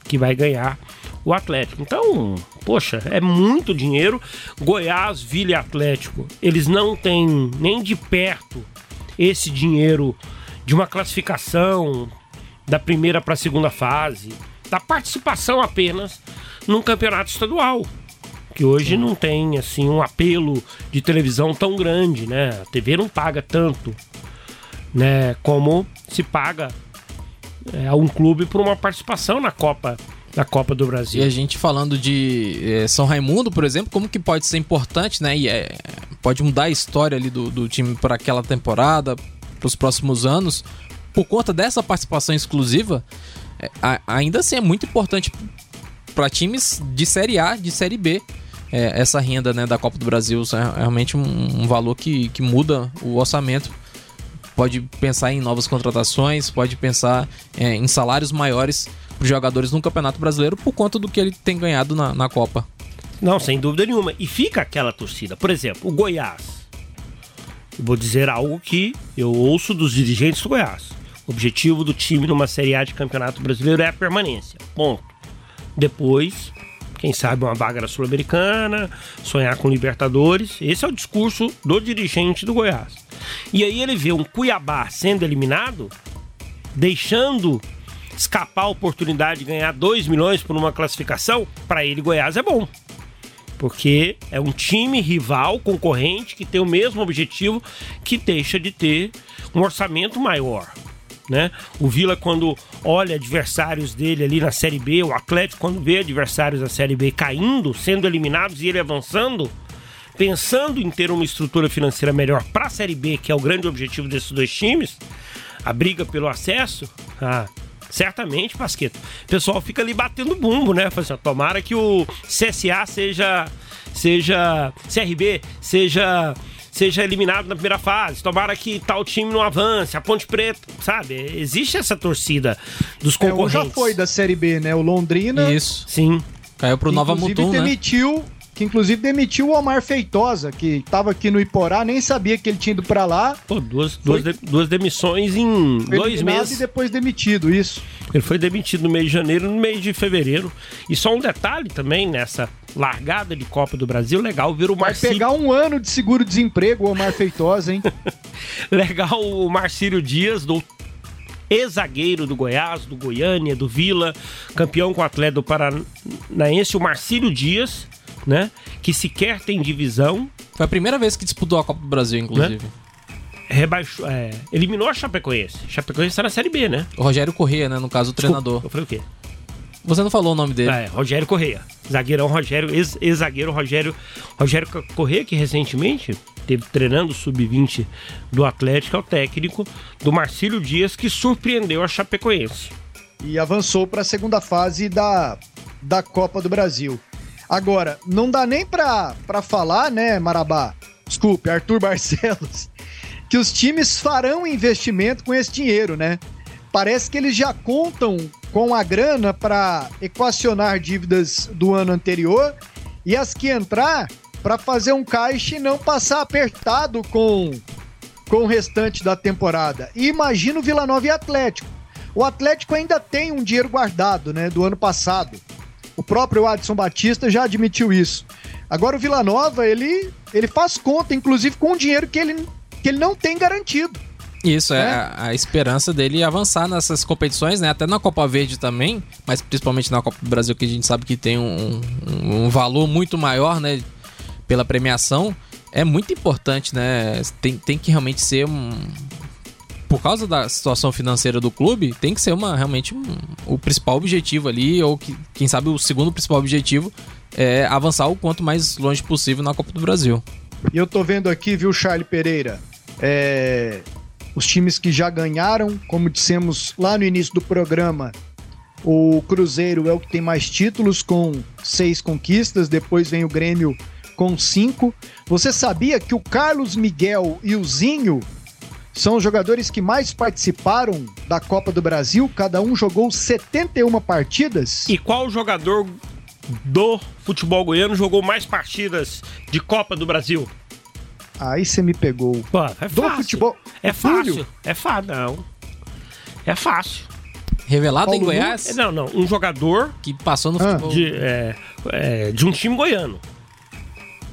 que vai ganhar o Atlético. Então, poxa, é muito dinheiro. Goiás, Vila e Atlético, eles não têm nem de perto esse dinheiro de uma classificação da primeira para a segunda fase, da participação apenas num campeonato estadual. Que hoje não tem assim um apelo de televisão tão grande, né? A TV não paga tanto, né? Como se paga é, a um clube por uma participação na Copa, na Copa do E Brasil. a gente falando de eh, São Raimundo, por exemplo, como que pode ser importante, né? E eh, pode mudar a história ali do, do time para aquela temporada, para os próximos anos, por conta dessa participação exclusiva, eh, a- ainda assim é muito importante para times de Série A, de Série B. essa renda né, da Copa do Brasil é realmente um, um valor que, que muda o orçamento. Pode pensar em novas contratações, pode pensar eh, em salários maiores jogadores no Campeonato Brasileiro por conta do que ele tem ganhado na, na Copa. Não, sem dúvida nenhuma. E fica aquela torcida. Por exemplo, o Goiás. Eu vou dizer algo que eu ouço dos dirigentes do Goiás. O objetivo do time numa Série A de Campeonato Brasileiro é a permanência. Ponto. Depois, quem sabe uma vaga na Sul-Americana, sonhar com Libertadores. Esse é o discurso do dirigente do Goiás. E aí ele vê um Cuiabá sendo eliminado, deixando escapar a oportunidade de ganhar 2 milhões por uma classificação, para ele Goiás é bom. Porque é um time rival, concorrente, que tem o mesmo objetivo, que deixa de ter um orçamento maior. Né? O Vila, quando olha adversários dele ali na Série B, o Atlético, quando vê adversários da Série B caindo, sendo eliminados e ele avançando, pensando em ter uma estrutura financeira melhor para a Série B, que é o grande objetivo desses dois times, a briga pelo acesso, ah, certamente, Pasqueto, o pessoal fica ali batendo bumbo, né? Assim, tomara que o CSA seja, seja CRB, seja seja eliminado na primeira fase, tomara que tal time não avance, a Ponte Preta, sabe? Existe essa torcida dos concorrentes. É, já foi da Série B, né? O Londrina. Isso. Sim. Caiu pro Nova Mutum, né? Que inclusive demitiu o Omar Feitosa, que estava aqui no Iporá, nem sabia que ele tinha ido para lá. Pô, duas, duas, de, duas demissões em dois meses. e depois demitido, isso. Ele foi demitido no mês de janeiro no mês de fevereiro. E só um detalhe também nessa largada de Copa do Brasil, legal ver o Marcílio... Vai pegar um ano de seguro-desemprego o Omar Feitosa, hein? legal o Marcílio Dias, do ex-zagueiro do Goiás, do Goiânia, do Vila, campeão com o atleta do Paranaense, o Marcílio Dias, né? Que sequer tem divisão. Foi a primeira vez que disputou a Copa do Brasil, inclusive. Né? Rebaixou, é, eliminou a Chapecoense. Chapecoense está na Série B, né? O Rogério Correia, né? No caso, o Desculpa, treinador. Eu falei o quê? Você não falou o nome dele. Ah, é, Rogério Correia. Zagueirão Rogério, ex-zagueiro Rogério, Rogério Correia, que recentemente teve treinando o sub-20 do Atlético, é o técnico do Marcílio Dias, que surpreendeu a Chapecoense. E avançou para a segunda fase da, da Copa do Brasil. Agora, não dá nem pra, pra falar, né, Marabá? Desculpe, Arthur Barcelos, que os times farão investimento com esse dinheiro, né? Parece que eles já contam com a grana para equacionar dívidas do ano anterior e as que entrar para fazer um caixa e não passar apertado com, com o restante da temporada. E imagina o Vila Nova e Atlético. O Atlético ainda tem um dinheiro guardado, né, do ano passado. O próprio Adson Batista já admitiu isso. Agora o Vila Nova, ele, ele faz conta, inclusive com o dinheiro que ele, que ele não tem garantido. Isso, é, é a, a, esperança dele avançar nessas competições, né? Até na Copa Verde também, mas principalmente na Copa do Brasil, que a gente sabe que tem um, um, um valor muito maior, né? Pela premiação. É muito importante, né? Tem, tem que realmente ser um, por causa da situação financeira do clube, tem que ser uma realmente um, o principal objetivo ali, ou que, quem sabe o segundo principal objetivo é avançar o quanto mais longe possível na Copa do Brasil. E eu tô vendo aqui, viu, Charlie Pereira, é, os times que já ganharam, como dissemos lá no início do programa, o Cruzeiro é o que tem mais títulos, com seis conquistas, depois vem o Grêmio com cinco. Você sabia que o Carlos Miguel e o Zinho são os jogadores que mais participaram da Copa do Brasil, cada um jogou 71 partidas. E qual jogador do futebol goiano jogou mais partidas de Copa do Brasil? Aí você me pegou. Pô, é do fácil. futebol. É fácil. É fácil, não. É fácil. Revelado Paulo em Goiás? Não, não. Um jogador que passou no futebol. De, é, é, de um time goiano.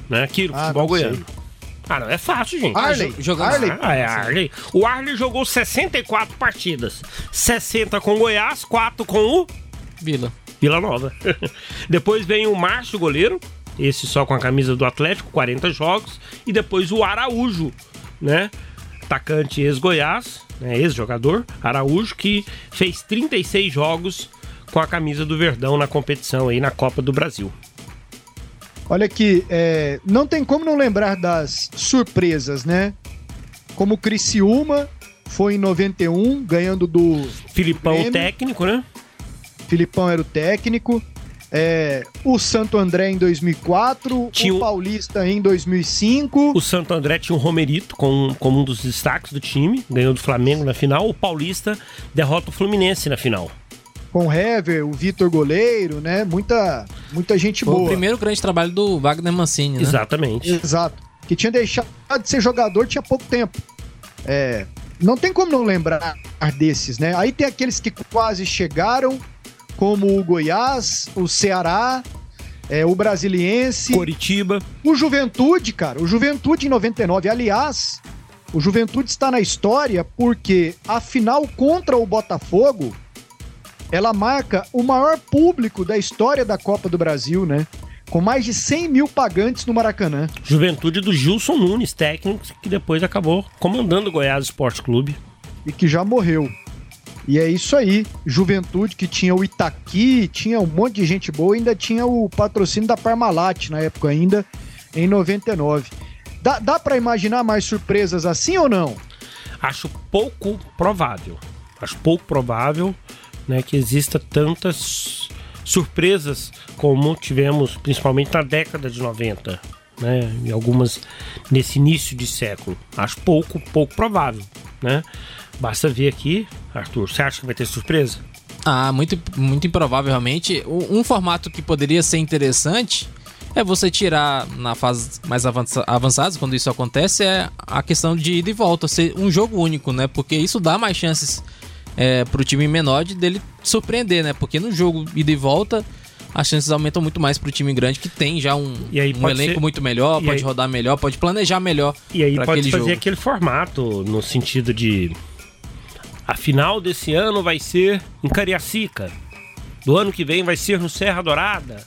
Né? Aqui no ah, futebol goiano. Sei. Ah, não, é fácil, gente. Arley. Jogando... Arley. Ah, é Arley. O Arley jogou 64 partidas. 60 com Goiás, 4 com o... Vila. Vila Nova. depois vem o Márcio, goleiro. Esse só com a camisa do Atlético, 40 jogos. E depois o Araújo, né? Atacante ex-Goiás, né? ex-jogador. Araújo, que fez 36 jogos com a camisa do Verdão na competição aí na Copa do Brasil. Olha aqui, é, não tem como não lembrar das surpresas, né? Como o Criciúma foi em 91, ganhando do. Filipão, Grêmio. técnico, né? Filipão era o técnico. É, o Santo André em 2004, tinha o Paulista em 2005. O Santo André tinha o Romerito como, como um dos destaques do time, ganhou do Flamengo na final. O Paulista derrota o Fluminense na final com o Hever, o Vitor Goleiro, né? Muita, muita gente Foi boa. o primeiro grande trabalho do Wagner Mancini, né? Exatamente. Exato. Que tinha deixado de ser jogador tinha pouco tempo. É, não tem como não lembrar desses, né? Aí tem aqueles que quase chegaram, como o Goiás, o Ceará, é, o Brasiliense. Coritiba. O Juventude, cara. O Juventude em 99. Aliás, o Juventude está na história porque a final contra o Botafogo ela marca o maior público da história da Copa do Brasil, né? Com mais de 100 mil pagantes no Maracanã. Juventude do Gilson Nunes, técnico, que depois acabou comandando o Goiás Esporte Clube. E que já morreu. E é isso aí. Juventude que tinha o Itaqui, tinha um monte de gente boa, ainda tinha o patrocínio da Parmalat na época ainda, em 99. Dá, dá para imaginar mais surpresas assim ou não? Acho pouco provável. Acho pouco provável né, que exista tantas surpresas como tivemos principalmente na década de 90, né, e algumas nesse início de século. Acho pouco, pouco provável, né? Basta ver aqui, Arthur, você acha que vai ter surpresa? Ah, muito, muito improvável realmente. Um formato que poderia ser interessante é você tirar na fase mais avançadas, quando isso acontece, é a questão de ida e volta, ser um jogo único, né? Porque isso dá mais chances é, pro time menor de dele surpreender, né? Porque no jogo ida e volta, as chances aumentam muito mais pro time grande que tem já um, um elenco ser... muito melhor, e pode aí... rodar melhor, pode planejar melhor. E aí pode fazer jogo. aquele formato no sentido de a final desse ano vai ser em Cariacica. Do ano que vem vai ser no Serra Dourada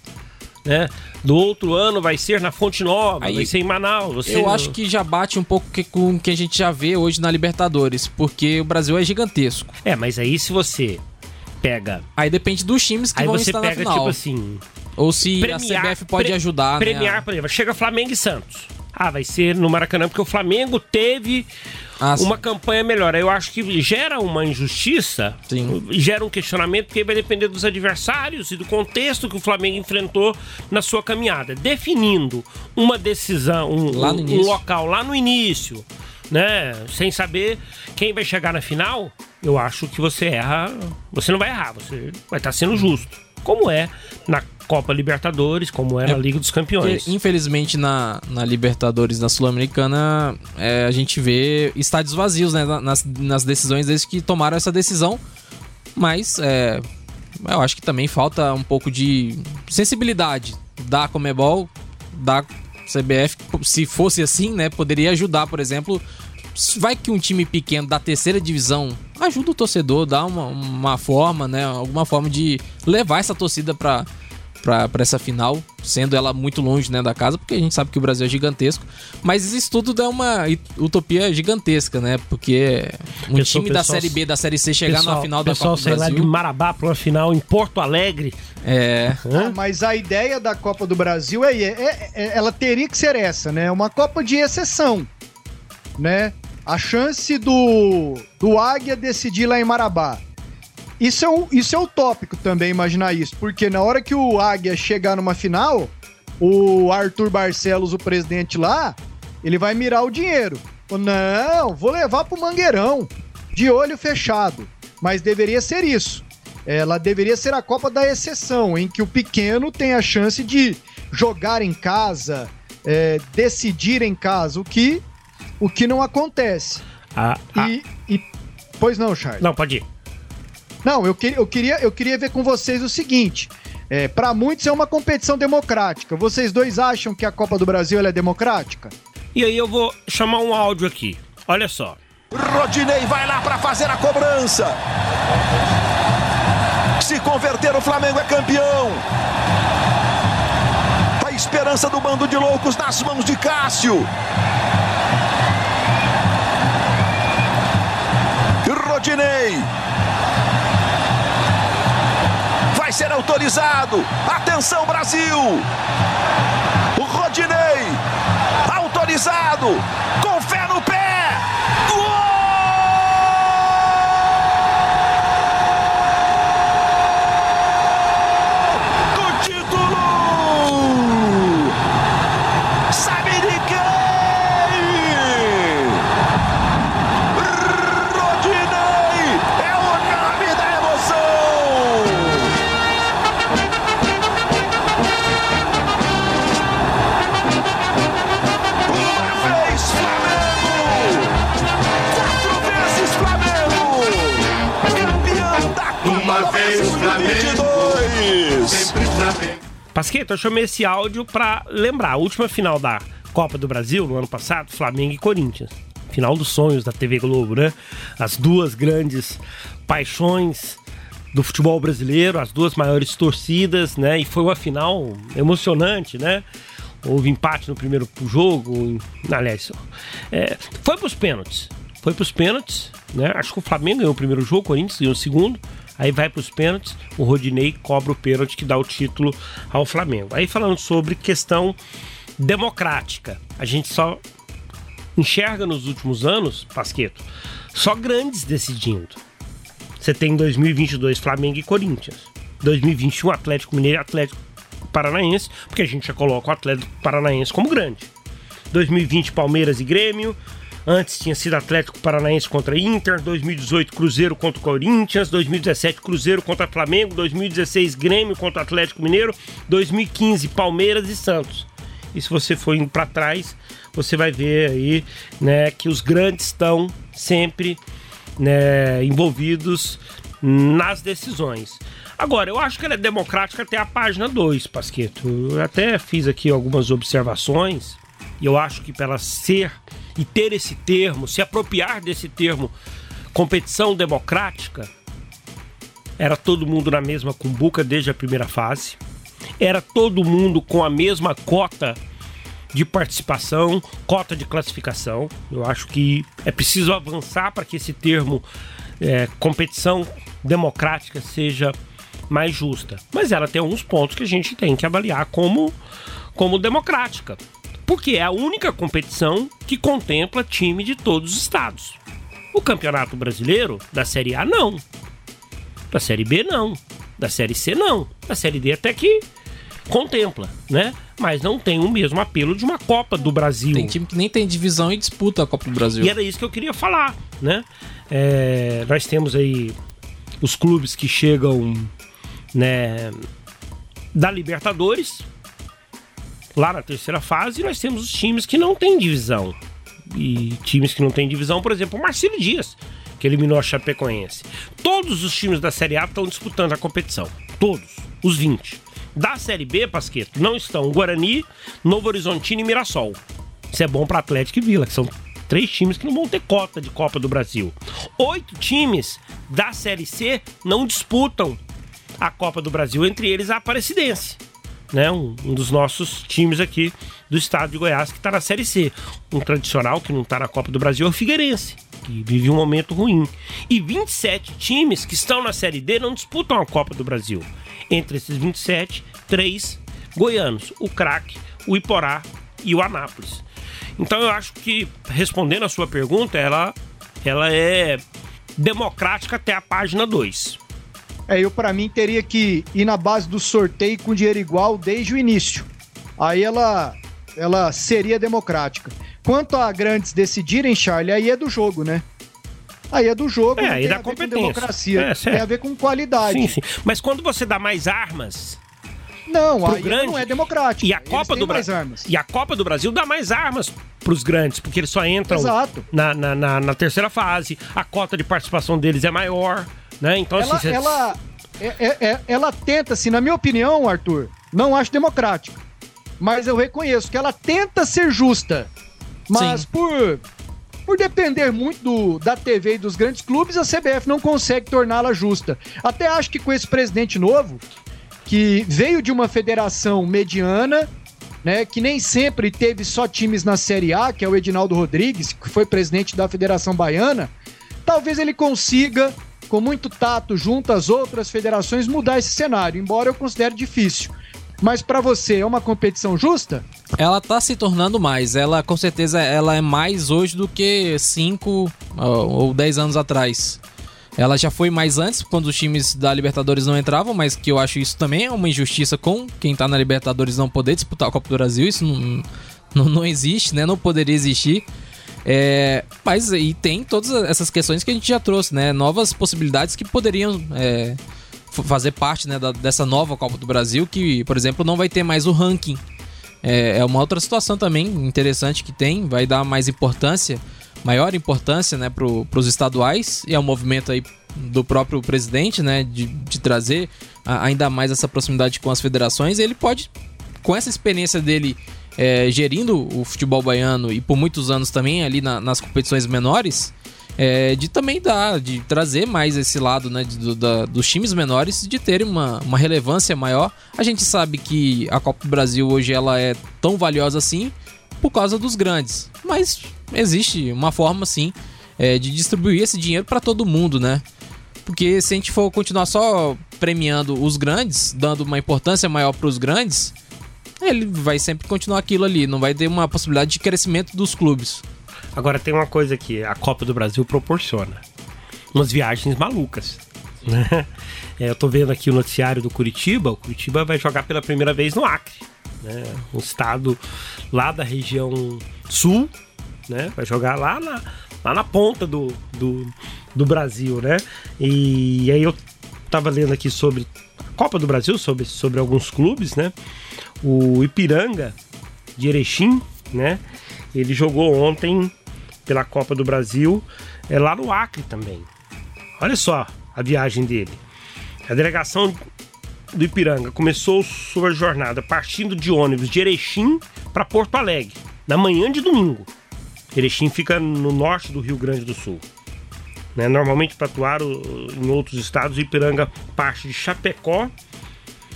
né? Do outro ano vai ser na Fonte Nova, Aí, vai ser em Manaus. Você... Eu acho que já bate um pouco com o que a gente já vê hoje na Libertadores, porque o Brasil é gigantesco. É, mas aí se você pega. Aí depende dos times que aí vão você estar pega, na final. tipo assim. Ou se premiar, a CBF pode pre ajudar, premiar, né? por exemplo, chega Flamengo e Santos. Ah, vai ser no Maracanã, porque o Flamengo teve ah, uma campanha melhor. Eu acho que gera uma injustiça, sim. gera um questionamento, porque vai depender dos adversários e do contexto que o Flamengo enfrentou na sua caminhada. Definindo uma decisão, um, um, um local lá no início, né? Sem saber quem vai chegar na final, eu acho que você erra. Você não vai errar, você vai estar sendo justo. Como é na Copa Libertadores, como é, a Liga dos Campeões. Porque, infelizmente, na, na Libertadores, na Sul-Americana, é, a gente vê estádios vazios né, nas, nas decisões desde que tomaram essa decisão. Mas é, eu acho que também falta um pouco de sensibilidade da Comebol, da CBF. Se fosse assim, né, poderia ajudar, por exemplo. Vai que um time pequeno da terceira divisão ajuda o torcedor, dá uma, uma forma, né? Alguma forma de levar essa torcida para para essa final, sendo ela muito longe né, da casa, porque a gente sabe que o Brasil é gigantesco. Mas isso tudo dá uma utopia gigantesca, né? Porque um pessoal, time da Série B, da Série C chegar pessoal, na final da Copa do Brasil... Pessoal, de Marabá para uma final em Porto Alegre. É. Ah, mas a ideia da Copa do Brasil é, é, é, ela teria que ser essa, né? Uma Copa de exceção, né? A chance do, do Águia decidir lá em Marabá isso é, um, isso é utópico também, imaginar isso, porque na hora que o Águia chegar numa final, o Arthur Barcelos, o presidente lá, ele vai mirar o dinheiro. Não, vou levar pro Mangueirão, de olho fechado. Mas deveria ser isso. Ela deveria ser a Copa da Exceção, em que o pequeno tem a chance de jogar em casa, é, decidir em casa, o que, o que não acontece. Ah, ah. E, e, Pois não, Charles. Não, pode ir. Não, eu, que, eu, queria, eu queria ver com vocês o seguinte. É, para muitos é uma competição democrática. Vocês dois acham que a Copa do Brasil é democrática? E aí eu vou chamar um áudio aqui. Olha só. Rodinei vai lá para fazer a cobrança. Se converter, o Flamengo é campeão. A esperança do bando de loucos nas mãos de Cássio. Rodinei ser autorizado. Atenção, Brasil! O Rodinei, autorizado, com fé no Pasqueta, eu chamei esse áudio para lembrar. A última final da Copa do Brasil, no ano passado, Flamengo e Corinthians. Final dos sonhos da TV Globo, né? As duas grandes paixões do futebol brasileiro, as duas maiores torcidas, né? E foi uma final emocionante, né? Houve empate no primeiro jogo, aliás, é, foi para os pênaltis. Foi para os pênaltis, né? Acho que o Flamengo ganhou o primeiro jogo, o Corinthians ganhou o segundo. Aí vai para os pênaltis, o Rodinei cobra o pênalti que dá o título ao Flamengo. Aí falando sobre questão democrática, a gente só enxerga nos últimos anos, Pasqueto, só grandes decidindo. Você tem 2022 Flamengo e Corinthians. 2021 Atlético Mineiro e Atlético Paranaense, porque a gente já coloca o Atlético Paranaense como grande. 2020 Palmeiras e Grêmio, Antes tinha sido Atlético Paranaense contra Inter, 2018 Cruzeiro contra Corinthians, 2017 Cruzeiro contra Flamengo, 2016 Grêmio contra Atlético Mineiro, 2015 Palmeiras e Santos. E se você for indo para trás, você vai ver aí, né, que os grandes estão sempre né, envolvidos nas decisões. Agora, eu acho que ela é democrática até a página 2, Pasqueto. Eu até fiz aqui algumas observações e eu acho que para ser e ter esse termo, se apropriar desse termo competição democrática, era todo mundo na mesma cumbuca desde a primeira fase, era todo mundo com a mesma cota de participação, cota de classificação. Eu acho que é preciso avançar para que esse termo é, competição democrática seja mais justa. Mas ela tem alguns pontos que a gente tem que avaliar como, como democrática porque é a única competição que contempla time de todos os estados. O Campeonato Brasileiro, da Série A, não. Da Série B, não. Da Série C, não. Da Série D, até que contempla, né? Mas não tem o mesmo apelo de uma Copa do Brasil. Tem time que nem tem divisão e disputa a Copa do Brasil. E era isso que eu queria falar, né? É, nós temos aí os clubes que chegam, né, da Libertadores, Lá na terceira fase, nós temos os times que não têm divisão. E times que não têm divisão, por exemplo, o Marcelo Dias, que eliminou a Chapecoense. Todos os times da Série A estão disputando a competição. Todos. Os 20. Da Série B, Pasqueto, não estão Guarani, Novo Horizontino e Mirassol. Isso é bom para Atlético e Vila, que são três times que não vão ter cota de Copa do Brasil. Oito times da Série C não disputam a Copa do Brasil, entre eles a Aparecidense né, um, um, dos nossos times aqui do estado de Goiás que está na Série C. Um tradicional que não está na Copa do Brasil é o Figueirense, que vive um momento ruim. E 27 times que estão na Série D não disputam a Copa do Brasil. Entre esses 27, três goianos: o Craque, o Iporá e o Anápolis. Então eu acho que, respondendo a sua pergunta, ela, ela é democrática até a página 2. É, eu para mim teria que ir na base do sorteio com dinheiro igual desde o início. Aí ela ela seria democrática. Quanto a grandes decidirem, Charlie, aí é do jogo, né? Aí é do jogo, é, e da competência. democracia. É, tem a ver com qualidade. Sim, sim. Mas quando você dá mais armas, não, aí grande, não é democrático. E a Copa do Brasil e a Copa do Brasil dá mais armas para os grandes, porque eles só entram na, na, na, na, terceira fase. A cota de participação deles é maior. Né? Então, ela, assim, ela, é, é, é, ela tenta, assim, na minha opinião, Arthur, não acho democrático. Mas eu reconheço que ela tenta ser justa. Mas Sim. por por depender muito do, da TV e dos grandes clubes, a CBF não consegue torná-la justa. Até acho que com esse presidente novo, que veio de uma federação mediana, né, que nem sempre teve só times na Série A, que é o Edinaldo Rodrigues, que foi presidente da Federação Baiana, talvez ele consiga com muito tato junto às outras federações, mudar esse cenário, embora eu considere difícil. Mas para você é uma competição justa? Ela tá se tornando mais. Ela com certeza ela é mais hoje do que 5 ou 10 anos atrás. Ela já foi mais antes, quando os times da Libertadores não entravam, mas que eu acho isso também é uma injustiça com quem tá na Libertadores não poder disputar a Copa do Brasil. Isso não, não, não existe, né? Não poderia existir. É, mas aí tem todas essas questões que a gente já trouxe, né? Novas possibilidades que poderiam é, fazer parte né, da, dessa nova Copa do Brasil, que, por exemplo, não vai ter mais o ranking. É, é uma outra situação também interessante que tem, vai dar mais importância, maior importância né, para os estaduais, e é um movimento aí do próprio presidente, né, de, de trazer a, ainda mais essa proximidade com as federações, ele pode, com essa experiência dele é, gerindo o futebol baiano e por muitos anos também ali na, nas competições menores, é, de também dar, de trazer mais esse lado né, do, da, dos times menores, de terem uma, uma relevância maior. A gente sabe que a Copa do Brasil hoje ela é tão valiosa assim por causa dos grandes, mas existe uma forma sim é, de distribuir esse dinheiro para todo mundo, né? Porque se a gente for continuar só premiando os grandes, dando uma importância maior para os grandes, ele vai sempre continuar aquilo ali, não vai ter uma possibilidade de crescimento dos clubes. Agora tem uma coisa que a Copa do Brasil proporciona: umas viagens malucas. Né? É, eu tô vendo aqui o noticiário do Curitiba. O Curitiba vai jogar pela primeira vez no Acre, né? um estado lá da região sul, né? Vai jogar lá na, lá na ponta do, do, do Brasil, né? E, e aí eu tava lendo aqui sobre a Copa do Brasil, sobre, sobre alguns clubes, né? O Ipiranga de Erechim, né? Ele jogou ontem pela Copa do Brasil, é lá no Acre também. Olha só a viagem dele. A delegação do Ipiranga começou sua jornada partindo de ônibus de Erechim para Porto Alegre, na manhã de domingo. Erechim fica no norte do Rio Grande do Sul. Né? Normalmente, para atuar em outros estados, o Ipiranga parte de Chapecó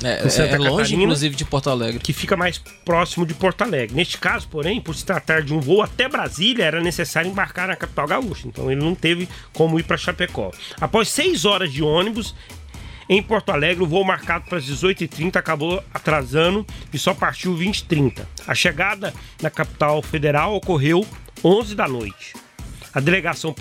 é, é, é longe, inclusive, de Porto Alegre. Que fica mais próximo de Porto Alegre. Neste caso, porém, por se tratar de um voo até Brasília, era necessário embarcar na capital gaúcha. Então ele não teve como ir para Chapecó. Após seis horas de ônibus, em Porto Alegre, o voo marcado para as 18h30 acabou atrasando e só partiu 20h30. A chegada na capital federal ocorreu 11 da noite. A delegação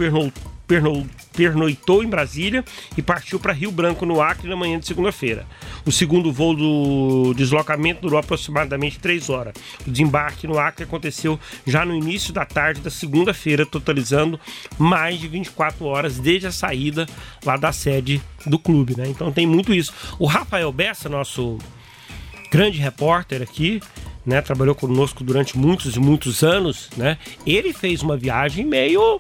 pernoitou em Brasília e partiu para Rio Branco, no Acre, na manhã de segunda-feira. O segundo voo do deslocamento durou aproximadamente três horas. O desembarque no Acre aconteceu já no início da tarde da segunda-feira, totalizando mais de 24 horas desde a saída lá da sede do clube. Né? Então tem muito isso. O Rafael Bessa, nosso grande repórter aqui, né, trabalhou conosco durante muitos e muitos anos, né? Ele fez uma viagem meio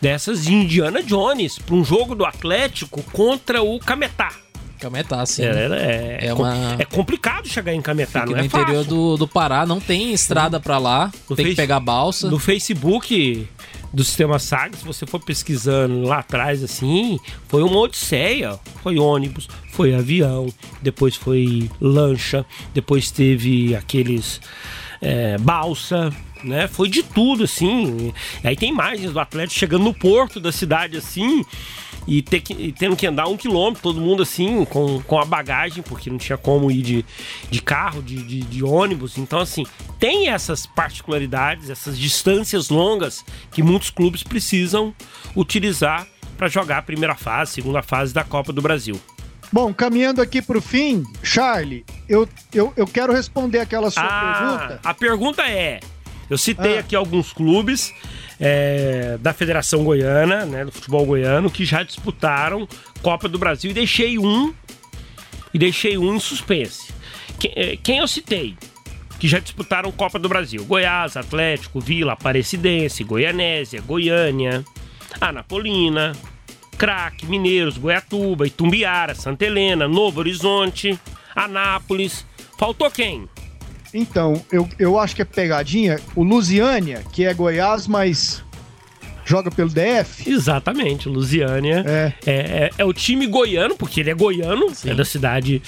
dessas de Indiana Jones para um jogo do Atlético contra o Cametá. Cametá, sim. É, é, é, uma... é complicado chegar em Cametá, Fica não é no interior do, do Pará, não tem estrada para lá, no tem face... que pegar balsa. No Facebook do sistema SAG, se você for pesquisando lá atrás, assim, foi uma odisseia. Foi ônibus, foi avião, depois foi lancha, depois teve aqueles é, balsa, né? Foi de tudo, assim. Aí tem imagens do Atlético chegando no porto da cidade, assim, e, ter que, e tendo que andar um quilômetro, todo mundo assim, com, com a bagagem, porque não tinha como ir de, de carro, de, de, de ônibus. Então, assim, tem essas particularidades, essas distâncias longas que muitos clubes precisam utilizar para jogar a primeira fase, segunda fase da Copa do Brasil. Bom, caminhando aqui para o fim, Charlie, eu, eu, eu quero responder aquela sua ah, pergunta. A pergunta é: eu citei ah. aqui alguns clubes é, da Federação Goiana, né, do futebol goiano, que já disputaram Copa do Brasil e deixei um e deixei um em suspense. Quem, é, quem eu citei? Que já disputaram Copa do Brasil: Goiás, Atlético, Vila, Aparecidense, Goianésia, Goiânia, Anapolina, Craque, Mineiros, Goiatuba, Itumbiara, Santa Helena, Novo Horizonte, Anápolis. Faltou quem? Então, eu, eu acho que é pegadinha. O Lusiânia, que é Goiás, mas joga pelo DF. Exatamente, o Lusiânia é. É, é, é, o time goiano, porque ele é goiano, Sim. é da cidade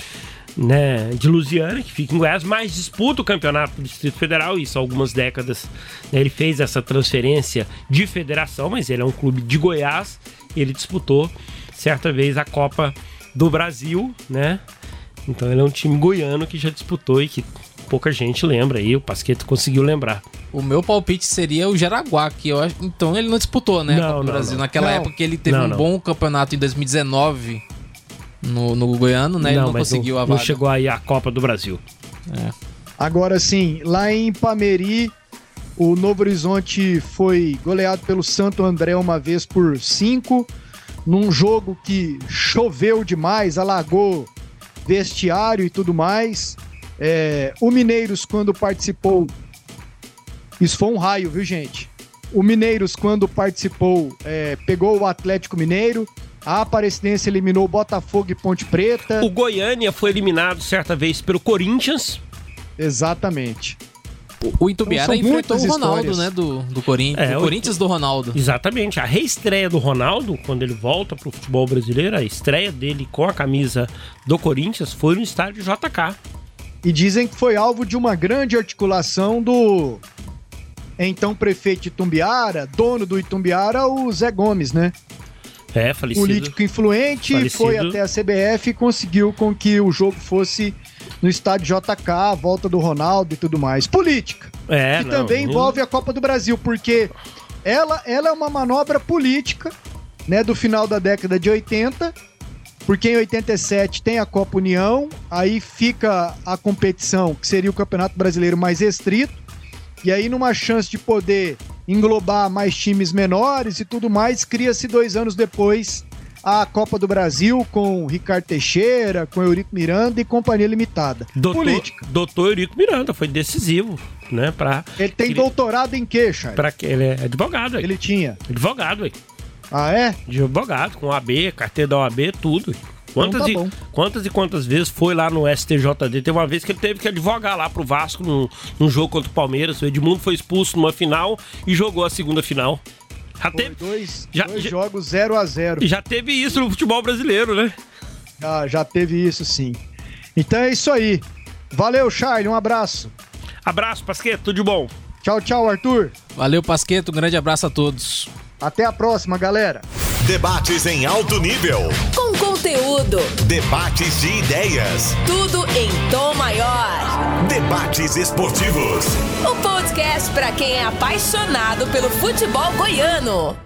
né, de Lusiana, que fica em Goiás, mas disputa o campeonato do Distrito Federal, isso há algumas décadas. Né, ele fez essa transferência de federação, mas ele é um clube de Goiás, ele disputou certa vez a Copa do Brasil, né? Então ele é um time goiano que já disputou e que pouca gente lembra aí, o Pasqueto conseguiu lembrar. O meu palpite seria o Jaraguá, que eu acho. Então ele não disputou, né? Não, no Brasil. Não. Naquela não. época ele teve não, um bom campeonato em 2019 no, no Goiano, né? Ele não, conseguiu não, a vaga. Não chegou aí a Copa do Brasil. É. Agora sim, lá em Pameri, o Novo Horizonte foi goleado pelo Santo André uma vez por cinco, num jogo que choveu demais, alagou vestiário e tudo mais. É, o Mineiros, quando participou. Isso foi um raio, viu, gente? O Mineiros, quando participou, é, pegou o Atlético Mineiro, A Aparecidense eliminou Botafogo e Ponte Preta. O Goiânia foi eliminado certa vez pelo Corinthians. Exatamente. O Itumbiara Então, enfrentou o Ronaldo, histórias. né? Do, do Corinthians. É, o o- Corinthians do Ronaldo. Exatamente. A reestreia do Ronaldo, quando ele volta pro futebol brasileiro, a estreia dele com a camisa do Corinthians foi no estádio JK. E dizem que foi alvo de uma grande articulação do então prefeito de Itumbiara, dono do Itumbiara, o Zé Gomes, né? É, falecido. Político influente, Falecido. foi até a CBF e conseguiu com que o jogo fosse no estádio JK, a volta do Ronaldo e tudo mais. Política. É, que não, também não- envolve a Copa do Brasil, porque ela, ela é uma manobra política, né, do final da década de 80, porque em 87 tem a Copa União, aí fica a competição, que seria o Campeonato Brasileiro mais restrito, e aí numa chance de poder englobar mais times menores e tudo mais, cria-se dois anos depois a Copa do Brasil com Ricardo Teixeira, com Eurico Miranda e Companhia Limitada. Doutor, Política. doutor Eurico Miranda foi decisivo, né? Pra, Ele tem Queria- doutorado em quê, Charles? pra que ele é advogado, aí. Ele tinha. Advogado, aí. Ah, é? De advogado, com AB, carteira da OAB, tudo. Quantas, tá e, quantas e quantas vezes foi lá no STJD? Teve uma vez que ele teve que advogar lá pro Vasco num, num jogo contra o Palmeiras. O Edmundo foi expulso numa final e jogou a segunda final. Já Foi teve, dois, já- dois já- jogos 0 a 0 já teve isso no futebol brasileiro, né? já, já teve isso sim. Então é isso aí. Valeu, Charlie. Um abraço. Abraço, Pasqueta, tudo de bom. Tchau, tchau, Arthur. Valeu, Pasqueto. Um grande abraço a todos. Até a próxima, galera. Debates em alto nível. Conteúdo, Debates de ideias. tudo em tom maior. Debates esportivos. O podcast para quem é apaixonado pelo futebol goiano.